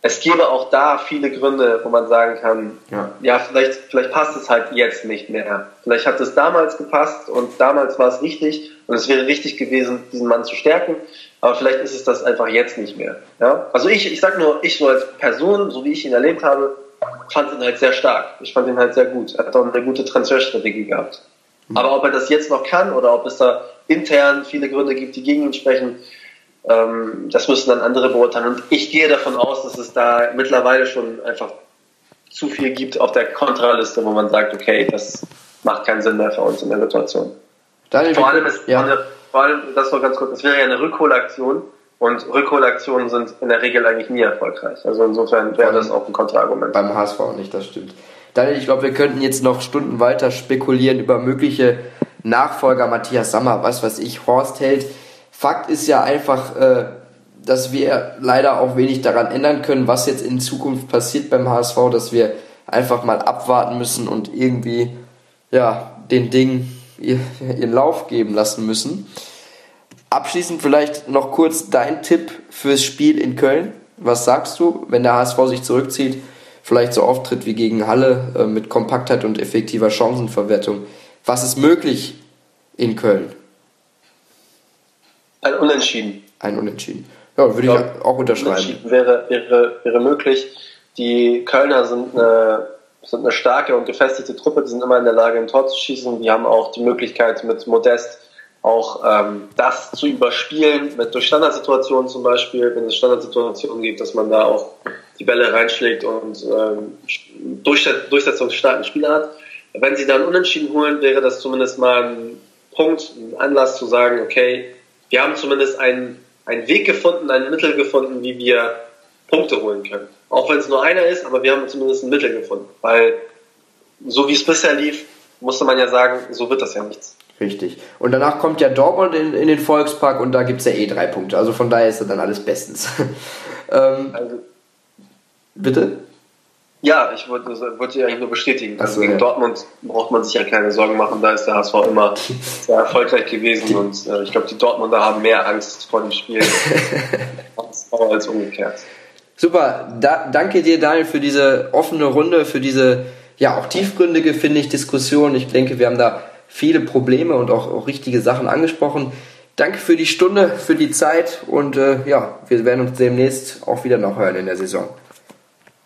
Es gäbe auch da viele Gründe, wo man sagen kann, ja, ja vielleicht, vielleicht passt es halt jetzt nicht mehr. Vielleicht hat es damals gepasst und damals war es richtig und es wäre richtig gewesen, diesen Mann zu stärken. Aber vielleicht ist es das einfach jetzt nicht mehr. Ja? Also ich, ich sag nur, ich so als Person, so wie ich ihn erlebt habe, fand ihn halt sehr stark. Ich fand ihn halt sehr gut. Er hat auch eine gute Transferstrategie gehabt. Mhm. Aber ob er das jetzt noch kann oder ob es da intern viele Gründe gibt, die gegen ihn sprechen, ähm, das müssen dann andere beurteilen. Und ich gehe davon aus, dass es da mittlerweile schon einfach zu viel gibt auf der Kontraliste, wo man sagt, okay, das macht keinen Sinn mehr für uns in der Situation. Daniel, Vor allem ist ja. Vor allem, das noch ganz kurz, es wäre ja eine Rückholaktion und Rückholaktionen sind in der Regel eigentlich nie erfolgreich. Also insofern wäre das auch ein Kontraargument. Beim HSV nicht, das stimmt. Daniel, ich glaube, wir könnten jetzt noch Stunden weiter spekulieren über mögliche Nachfolger Matthias Sammer, was weiß ich, Horst Held. Fakt ist ja einfach, äh, dass wir leider auch wenig daran ändern können, was jetzt in Zukunft passiert beim HSV, dass wir einfach mal abwarten müssen und irgendwie ja, den Ihren Lauf geben lassen müssen. Abschließend vielleicht noch kurz dein Tipp fürs Spiel in Köln. Was sagst du, wenn der HSV sich zurückzieht, vielleicht so auftritt wie gegen Halle äh, mit Kompaktheit und effektiver Chancenverwertung? Was ist möglich in Köln? Ein Unentschieden. Ein Unentschieden. Ja, würde ich, ich auch unterschreiben. Unentschieden wäre, wäre, wäre möglich. Die Kölner sind eine sind eine starke und gefestigte Truppe, die sind immer in der Lage, ein Tor zu schießen. Die haben auch die Möglichkeit, mit Modest auch ähm, das zu überspielen, mit durch Standardsituationen zum Beispiel, wenn es Standardsituationen gibt, dass man da auch die Bälle reinschlägt und ähm, durchsetzungsstarken Spieler hat. Wenn sie dann unentschieden holen, wäre das zumindest mal ein Punkt, ein Anlass zu sagen, okay, wir haben zumindest einen, einen Weg gefunden, ein Mittel gefunden, wie wir Punkte holen können. Auch wenn es nur einer ist, aber wir haben zumindest ein Mittel gefunden. Weil so wie es bisher lief, musste man ja sagen, so wird das ja nichts. Richtig. Und danach kommt ja Dortmund in, in den Volkspark und da gibt es ja eh drei Punkte. Also von daher ist dann alles bestens. ähm, also, bitte? Ja, ich wollte, wollte eigentlich nur bestätigen. Also gegen ja. Dortmund braucht man sich ja keine Sorgen machen, da ist der HSV immer sehr erfolgreich gewesen und äh, ich glaube, die Dortmunder haben mehr Angst vor dem Spiel als umgekehrt. Super, da, danke dir Daniel für diese offene Runde, für diese ja auch tiefgründige, finde ich, Diskussion. Ich denke, wir haben da viele Probleme und auch, auch richtige Sachen angesprochen. Danke für die Stunde, für die Zeit und äh, ja, wir werden uns demnächst auch wieder noch hören in der Saison.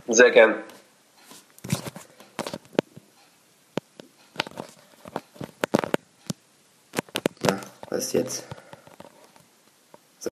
Sehr gern. Ja, was jetzt?